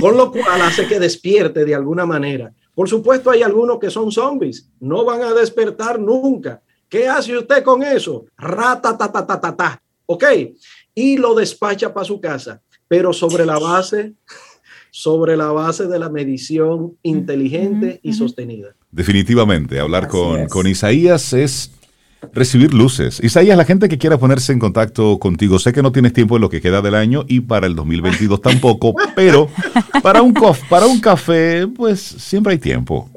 con lo cual hace que despierte de alguna manera. Por supuesto, hay algunos que son zombies, no van a despertar nunca. ¿Qué hace usted con eso? Rata, ta, ta, ta, ta, ta. Ok. Y lo despacha para su casa, pero sobre la base, sobre la base de la medición inteligente y sostenida. Definitivamente, hablar con, con Isaías es recibir luces. Isaías, la gente que quiera ponerse en contacto contigo, sé que no tienes tiempo en lo que queda del año y para el 2022 tampoco, pero para un, para un café, pues siempre hay tiempo.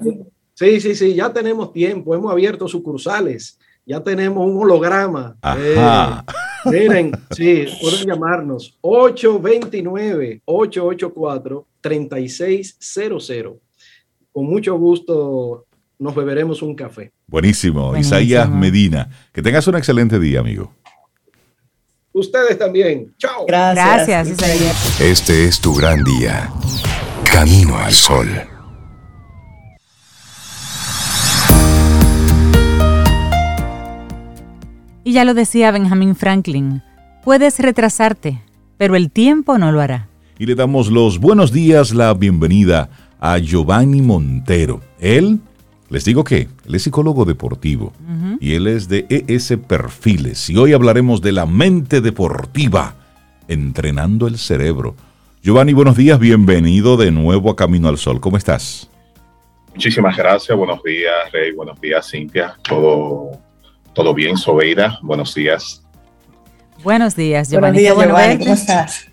Sí, sí, sí, ya tenemos tiempo, hemos abierto sucursales, ya tenemos un holograma. Ajá. Eh, miren, sí, pueden llamarnos 829-884-3600. Con mucho gusto nos beberemos un café. Buenísimo. Buenísimo. Isaías Medina. Que tengas un excelente día, amigo. Ustedes también. Chao. Gracias. Gracias, Isaías. Este es tu gran día. Camino al sol. Y ya lo decía Benjamin Franklin, puedes retrasarte, pero el tiempo no lo hará. Y le damos los buenos días, la bienvenida a Giovanni Montero. Él, les digo que, él es psicólogo deportivo y él es de ES Perfiles. Y hoy hablaremos de la mente deportiva, entrenando el cerebro. Giovanni, buenos días, bienvenido de nuevo a Camino al Sol. ¿Cómo estás? Muchísimas gracias. Buenos días, Rey. Buenos días, Cintia. Todo, todo bien, Sobeida. Buenos días. Buenos días, Buenos Giovanni. días, Qué bueno Giovanni. ¿Cómo estás?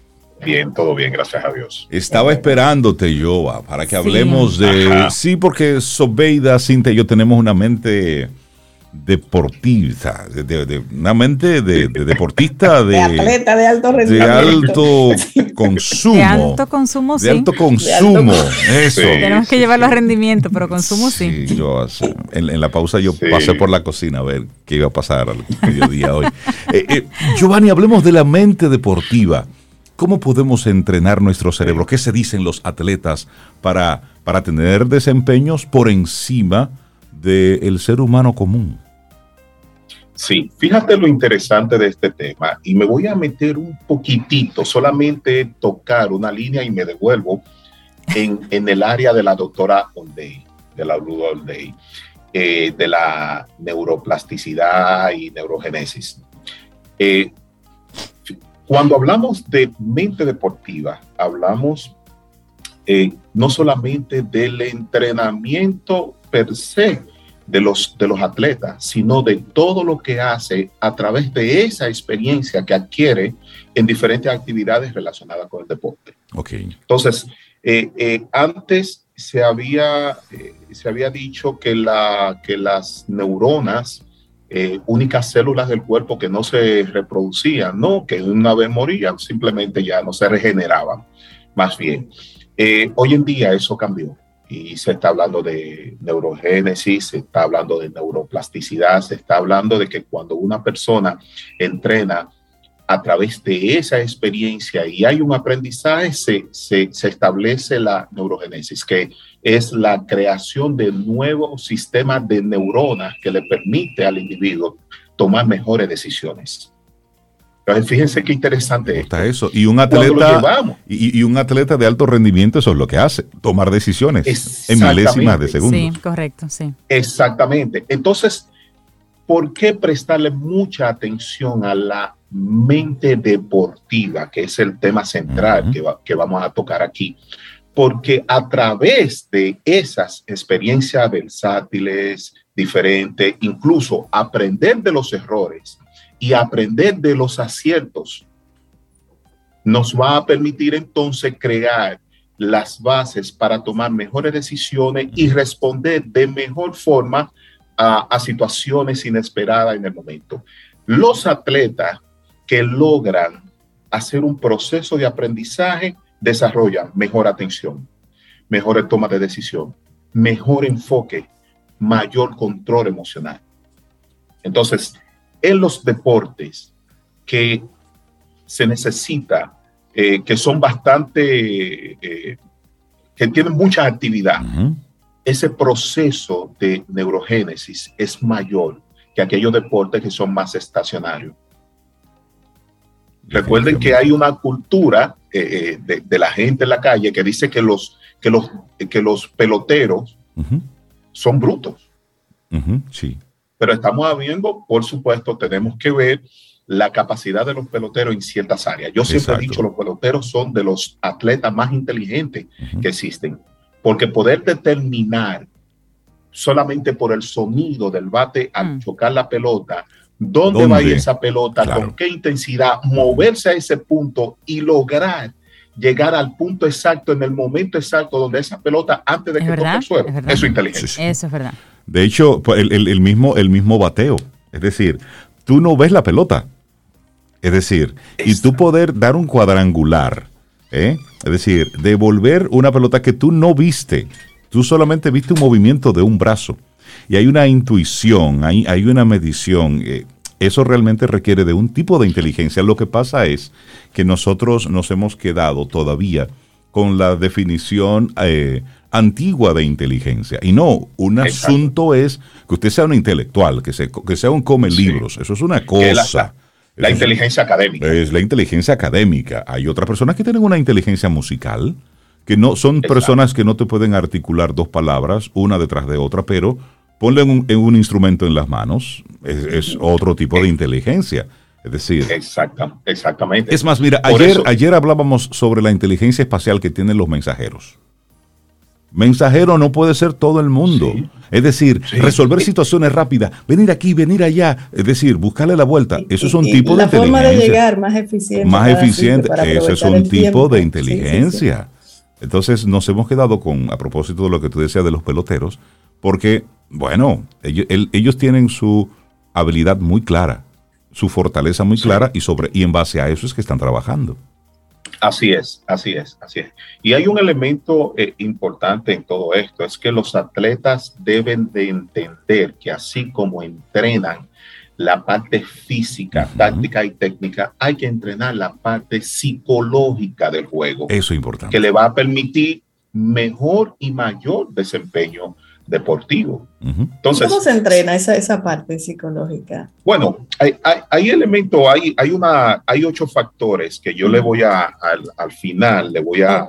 Bien, todo bien, gracias a Dios. Estaba esperándote, Joa, para que Sí. hablemos de... Ajá. Sí, porque Sobeida, Cintia y yo tenemos una mente deportiva, de, de- de- una mente de, de deportista de, De atleta de alto de rendimiento. alto consumo. De alto consumo, sí. De alto consumo, eso. Sí. Tenemos que llevarlo a rendimiento, pero consumo sí. Sí, yo en, en la pausa yo Sí. pasé por la cocina a ver qué iba a pasar al mediodía hoy. Eh, eh, Giovanni, hablemos de la mente deportiva. ¿Cómo podemos entrenar nuestro cerebro? ¿Qué se dicen los atletas para, para tener desempeños por encima del ser humano común? Sí, fíjate lo interesante de este tema y me voy a meter un poquitito, solamente tocar una línea y me devuelvo en, en el área de la doctora Oldey, de la Blue Oldey, eh, de la neuroplasticidad y neurogénesis. Eh, cuando hablamos de mente deportiva, hablamos eh, no solamente del entrenamiento per se, de los, de los atletas, sino de todo lo que hace a través de esa experiencia que adquiere en diferentes actividades relacionadas con el deporte. Okay. Entonces, eh, eh, antes se había, eh, se había dicho que, la, que las neuronas, únicas células del cuerpo que no se reproducían, no, que una vez morían, simplemente ya no se regeneraban, más bien. hoy en día eso cambió y se está hablando de neurogénesis, se está hablando de neuroplasticidad, se está hablando de que cuando una persona entrena a través de esa experiencia y hay un aprendizaje, se, se, se establece la neurogénesis, que es la creación de nuevos sistemas de neuronas que le permite al individuo tomar mejores decisiones. Entonces, fíjense qué interesante está eso. Y un atleta y, y, un atleta de alto rendimiento eso es lo que hace, tomar decisiones en milésimas de segundo. Sí, correcto, sí. Exactamente. Entonces, ¿por qué prestarle mucha atención a la mente deportiva, que es el tema central que, que vamos a tocar aquí? Porque a través de esas experiencias versátiles, diferentes, incluso aprender de los errores, y aprender de los aciertos nos va a permitir entonces crear las bases para tomar mejores decisiones y responder de mejor forma a, situaciones inesperadas en el momento. Los atletas que logran hacer un proceso de aprendizaje desarrollan mejor atención, mejor toma de decisión, mejor enfoque, mayor control emocional. Entonces, en los deportes que se necesita, eh, que son bastante, eh, que tienen mucha actividad, ese proceso de neurogénesis es mayor que aquellos deportes que son más estacionarios. Recuerden que hay una cultura eh, de, la gente en la calle que dice que los, que los, que los peloteros son brutos. sí pero estamos viendo, por supuesto, tenemos que ver la capacidad de los peloteros en ciertas áreas. Yo siempre he dicho, los peloteros son de los atletas más inteligentes que existen, porque poder determinar solamente por el sonido del bate al mm. chocar la pelota, dónde, va a ir esa pelota, con qué intensidad, moverse a ese punto y lograr llegar al punto exacto en el momento exacto donde esa pelota antes de que toque el suelo. eso es inteligencia. Eso es verdad. De hecho, pues, el, mismo, el mismo bateo. Es decir, tú no ves la pelota. Es decir, y tú poder dar un cuadrangular, ¿eh? es decir, devolver una pelota que tú no viste. Tú solamente viste un movimiento de un brazo. Y hay una intuición, hay, hay una medición. Eh, eso realmente requiere de un tipo de inteligencia. Lo que pasa es que nosotros nos hemos quedado todavía con la definición eh, antigua de inteligencia. Y no, un asunto es que usted sea un intelectual, que, que sea un come libros. Eso es una cosa. La, inteligencia académica. Es la inteligencia académica. Hay otras personas que tienen una inteligencia musical, que no son personas que no te pueden articular dos palabras, una detrás de otra, pero ponle un, un instrumento en las manos. Es, otro tipo de inteligencia. Es decir, Exacta, exactamente. Es más, mira, ayer, ayer hablábamos sobre la inteligencia espacial que tienen los mensajeros. Mensajero no puede ser todo el mundo. Es decir, resolver situaciones rápidas, venir aquí, venir allá, es decir, buscarle la vuelta. Eso es un tipo de inteligencia. La forma de llegar más eficiente. Más eficiente, eso es un tipo de inteligencia. Entonces nos hemos quedado con, a propósito de lo que tú decías de los peloteros, porque, bueno, ellos, ellos tienen su habilidad muy clara, su fortaleza muy clara y, sobre, y en base a eso es que están trabajando. Así es, así es, así es. Y hay un elemento eh, importante en todo esto, es que los atletas deben de entender que así como entrenan la parte física, táctica y técnica, hay que entrenar la parte psicológica del juego. Eso es importante. Que le va a permitir mejor y mayor desempeño deportivo. Entonces, ¿Cómo se entrena esa, esa parte psicológica? Bueno, hay, hay, elementos, hay, hay, una, hay ocho factores que yo le voy a, al, final, le voy a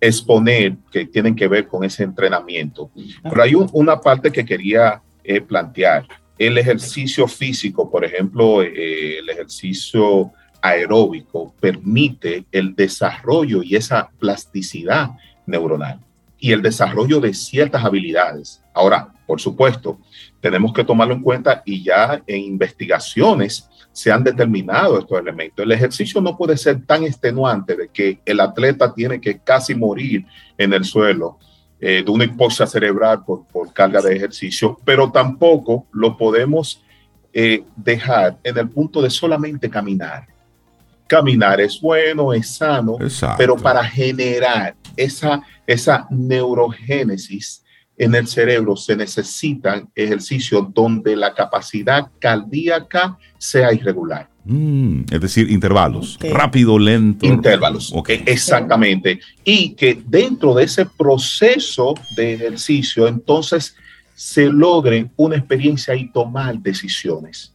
exponer que tienen que ver con ese entrenamiento. Pero hay una parte que quería eh, plantear. El ejercicio físico, por ejemplo, eh, el ejercicio aeróbico permite el desarrollo y esa plasticidad neuronal y el desarrollo de ciertas habilidades. Ahora, por supuesto, tenemos que tomarlo en cuenta y ya en investigaciones se han determinado estos elementos. El ejercicio no puede ser tan extenuante de que el atleta tiene que casi morir en el suelo eh, de una hipoxia cerebral por, carga de ejercicio, pero tampoco lo podemos eh, dejar en el punto de solamente caminar. Caminar es bueno, es sano, pero para generar esa, esa neurogénesis en el cerebro se necesitan ejercicios donde la capacidad cardíaca sea irregular. Mm, es decir, intervalos, rápido, lento. Intervalos, okay. exactamente. Y que dentro de ese proceso de ejercicio, entonces se logre una experiencia y tomar decisiones.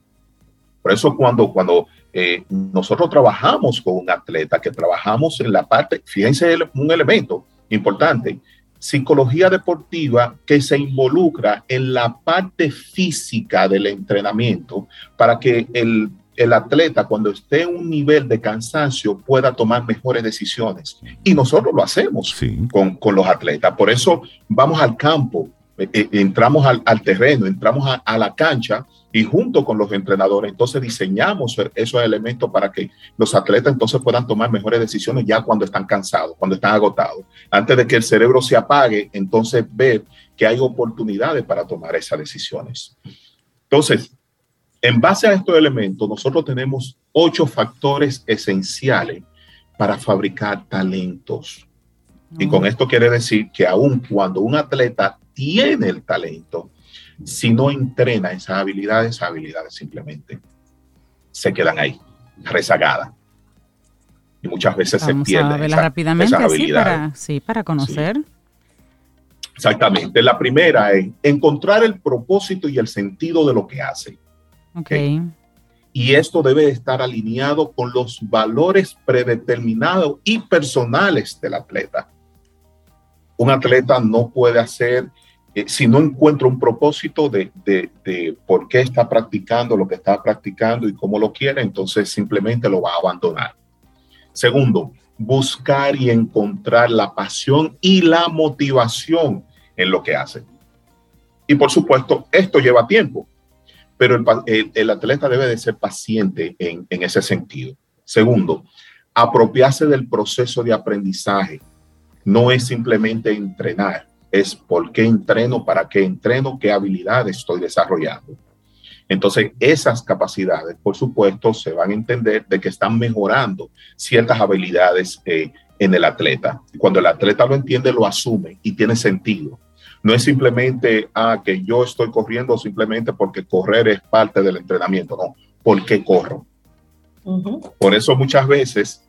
Por eso cuando, cuando eh, nosotros trabajamos con un atleta, que trabajamos en la parte, fíjense un elemento importante, psicología deportiva que se involucra en la parte física del entrenamiento para que el, el, atleta cuando esté en un nivel de cansancio pueda tomar mejores decisiones. Y nosotros lo hacemos con, con, los atletas. Por eso vamos al campo, entramos al, al, terreno, entramos a, a la cancha y junto con los entrenadores, entonces diseñamos esos elementos para que los atletas entonces puedan tomar mejores decisiones ya cuando están cansados, cuando están agotados. Antes de que el cerebro se apague, entonces ver que hay oportunidades para tomar esas decisiones. Entonces, en base a estos elementos, nosotros tenemos ocho factores esenciales para fabricar talentos. Y con esto quiere decir que aun cuando un atleta tiene el talento, si no entrena esas habilidades, esas habilidades simplemente se quedan ahí, rezagadas. Y muchas veces se pierden. Esa, rápidamente, para, sí, para conocer. Exactamente. La primera es encontrar el propósito y el sentido de lo que hace. Ok. Y esto debe estar alineado con los valores predeterminados y personales del atleta. Un atleta no puede hacer eh, si no encuentro un propósito de, de, por qué está practicando lo que está practicando y cómo lo quiere, entonces simplemente lo va a abandonar. Segundo, buscar y encontrar la pasión y la motivación en lo que hace. Y por supuesto, esto lleva tiempo, pero el, el, atleta debe de ser paciente en, en ese sentido. Segundo, apropiarse del proceso de aprendizaje. No es simplemente entrenar, es por qué entreno, para qué entreno, qué habilidades estoy desarrollando. Entonces, esas capacidades, por supuesto, se van a entender de que están mejorando ciertas habilidades eh, en el atleta. Cuando el atleta lo entiende, lo asume y tiene sentido. No es simplemente, ah, que yo estoy corriendo simplemente porque correr es parte del entrenamiento, no, porque corro. Por eso muchas veces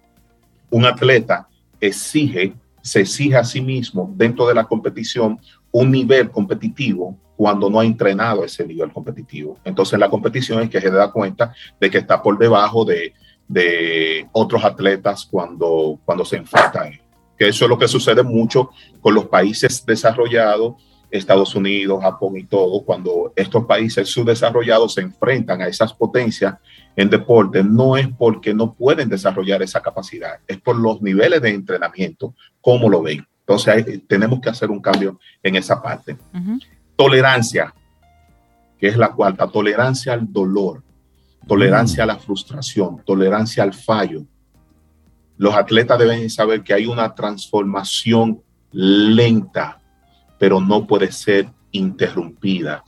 un atleta exige se exige a sí mismo dentro de la competición un nivel competitivo cuando no ha entrenado ese nivel competitivo. Entonces la competición es que se da cuenta de que está por debajo de, de otros atletas cuando, cuando se enfrentan. Que eso es lo que sucede mucho con los países desarrollados, Estados Unidos, Japón y todo, cuando estos países subdesarrollados se enfrentan a esas potencias en deporte, no es porque no pueden desarrollar esa capacidad, es por los niveles de entrenamiento, cómo lo ven. Entonces tenemos que hacer un cambio en esa parte. Tolerancia, que es la cuarta, tolerancia al dolor, tolerancia a la frustración, tolerancia al fallo. Los atletas deben saber que hay una transformación lenta, pero no puede ser interrumpida.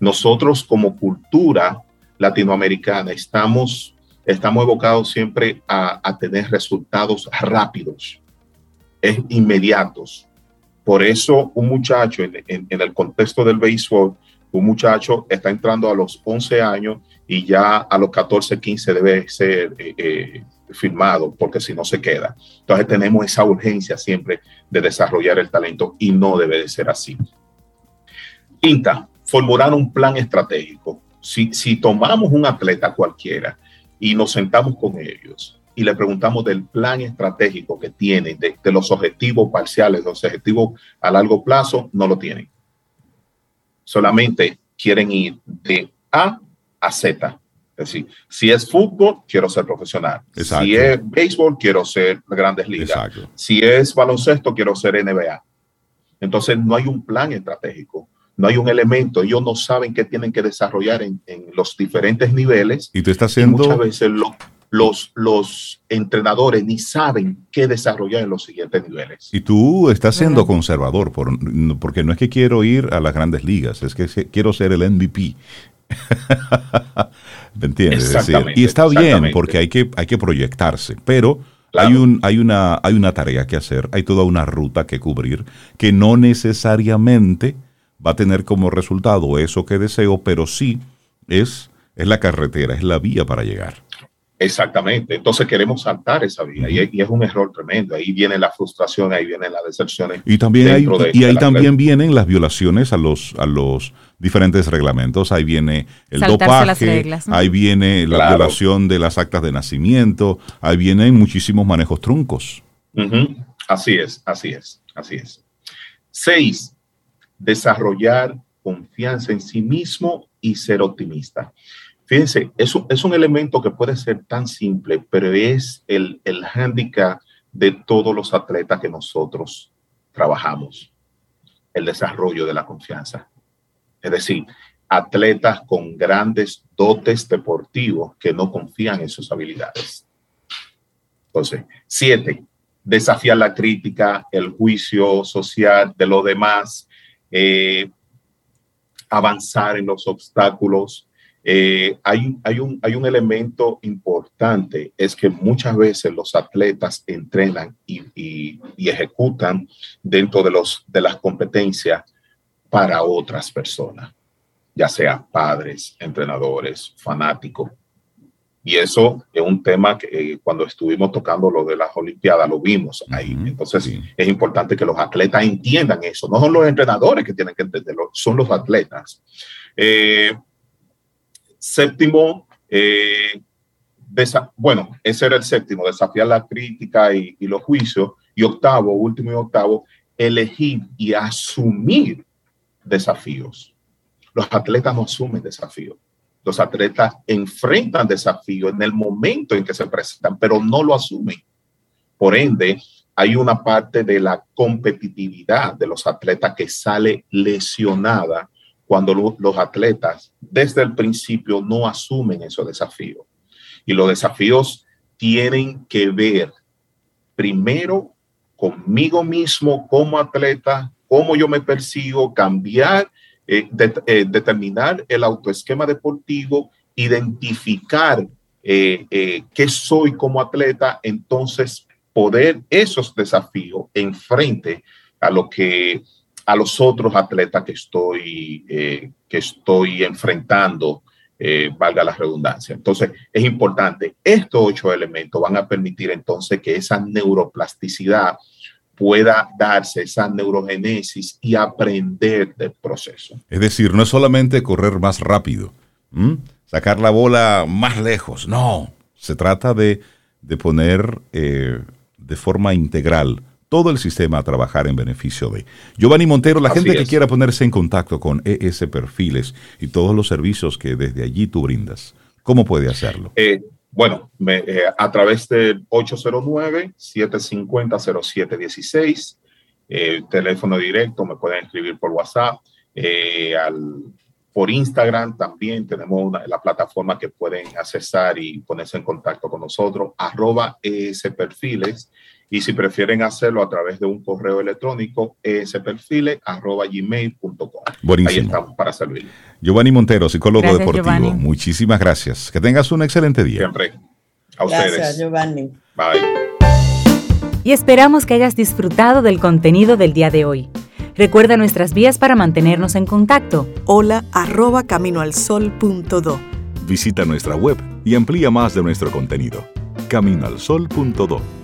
Nosotros como cultura latinoamericana estamos, estamos evocados siempre a, tener resultados rápidos, es inmediatos. Por eso un muchacho en, el contexto del béisbol un muchacho está entrando a los 11 años y ya a los 14, 15 debe ser eh, eh, firmado, porque si no se queda. Entonces tenemos esa urgencia siempre de desarrollar el talento y no debe de ser así. Quinta, formular un plan estratégico. Si, si tomamos un atleta cualquiera y nos sentamos con ellos y le preguntamos del plan estratégico que tienen, de, de los objetivos parciales, los objetivos a largo plazo, no lo tienen solamente quieren ir de A a Z. Es decir, si es fútbol, quiero ser profesional. Si es béisbol, quiero ser grandes ligas. Si es baloncesto, quiero ser NBA. Entonces, no hay un plan estratégico, no hay un elemento. Ellos no saben qué tienen que desarrollar en, los diferentes niveles. Y tú estás haciendo. muchas veces lo, los, los entrenadores ni saben qué desarrollar en los siguientes niveles. Y tú estás siendo conservador, por, porque no es que quiero ir a las grandes ligas, es que quiero ser el MVP. ¿Me entiendes? y está bien porque hay que, hay que proyectarse, pero hay, un, hay, una, hay una tarea que hacer, hay toda una ruta que cubrir que no necesariamente va a tener como resultado eso que deseo, pero sí es, es la carretera, es la vía para llegar. Exactamente. Entonces queremos saltar esa vía y, es un error tremendo. Ahí viene la frustración, ahí vienen las decepciones. Y también hay, y ahí también vienen las violaciones a los a los diferentes reglamentos. Ahí viene el dopaje, ahí viene la violación de las actas de nacimiento, ahí vienen muchísimos manejos truncos. Así es, así es, así es. Seis, desarrollar confianza en sí mismo y ser optimista. Fíjense, es un, es un elemento que puede ser tan simple, pero es el, el hándicap de todos los atletas que nosotros trabajamos, el desarrollo de la confianza. Es decir, atletas con grandes dotes deportivos que no confían en sus habilidades. Entonces, siete, desafiar la crítica, el juicio social de los demás, eh, avanzar en los obstáculos, eh, hay, hay, un, hay un elemento importante, es que muchas veces los atletas entrenan y, y, ejecutan dentro de, los, de las competencias para otras personas, ya sea padres, entrenadores, fanáticos. Y eso es un tema que eh, cuando estuvimos tocando lo de las Olimpiadas lo vimos ahí. Entonces es importante que los atletas entiendan eso. No son los entrenadores que tienen que entenderlo, son los atletas. Eh, Séptimo, eh, bueno, ese era el séptimo, desafiar la crítica y, los juicios. Y octavo, último y octavo, elegir y asumir desafíos. Los atletas no asumen desafíos. Los atletas enfrentan desafíos en el momento en que se presentan, pero no lo asumen. Por ende, hay una parte de la competitividad de los atletas que sale lesionada cuando los atletas desde el principio no asumen esos desafíos. Y los desafíos tienen que ver primero conmigo mismo como atleta, cómo yo me percibo, cambiar, eh, eh, determinar el autoesquema deportivo, identificar eh, qué soy como atleta, entonces poder esos desafíos enfrente a lo que a los otros atletas que estoy, eh, que estoy enfrentando, eh, valga la redundancia. Entonces, es importante, estos ocho elementos van a permitir entonces que esa neuroplasticidad pueda darse, esa neurogenesis y aprender del proceso. Es decir, no es solamente correr más rápido, sacar la bola más lejos, no, se trata de, poner eh, de forma integral todo el sistema a trabajar en beneficio de. Giovanni Montero, la gente que quiera ponerse en contacto con ES Perfiles y todos los servicios que desde allí tú brindas, ¿cómo puede hacerlo? Eh, bueno, eh, a través del 809-750-0716, eh, teléfono directo, me pueden escribir por WhatsApp, al, por Instagram también tenemos la plataforma que pueden accesar y ponerse en contacto con nosotros, arroba ES Perfiles y si prefieren hacerlo a través de un correo electrónico, gmail.com Buenísimo. Ahí estamos para servir. Giovanni Montero, psicólogo deportivo. Muchísimas gracias. Que tengas un excelente día. Siempre. A ustedes. Gracias, Giovanni. Bye. Y esperamos que hayas disfrutado del contenido del día de hoy. Recuerda nuestras vías para mantenernos en contacto. Hola arroba caminoalsol.do. Visita nuestra web y amplía más de nuestro contenido. Caminoalsol.do.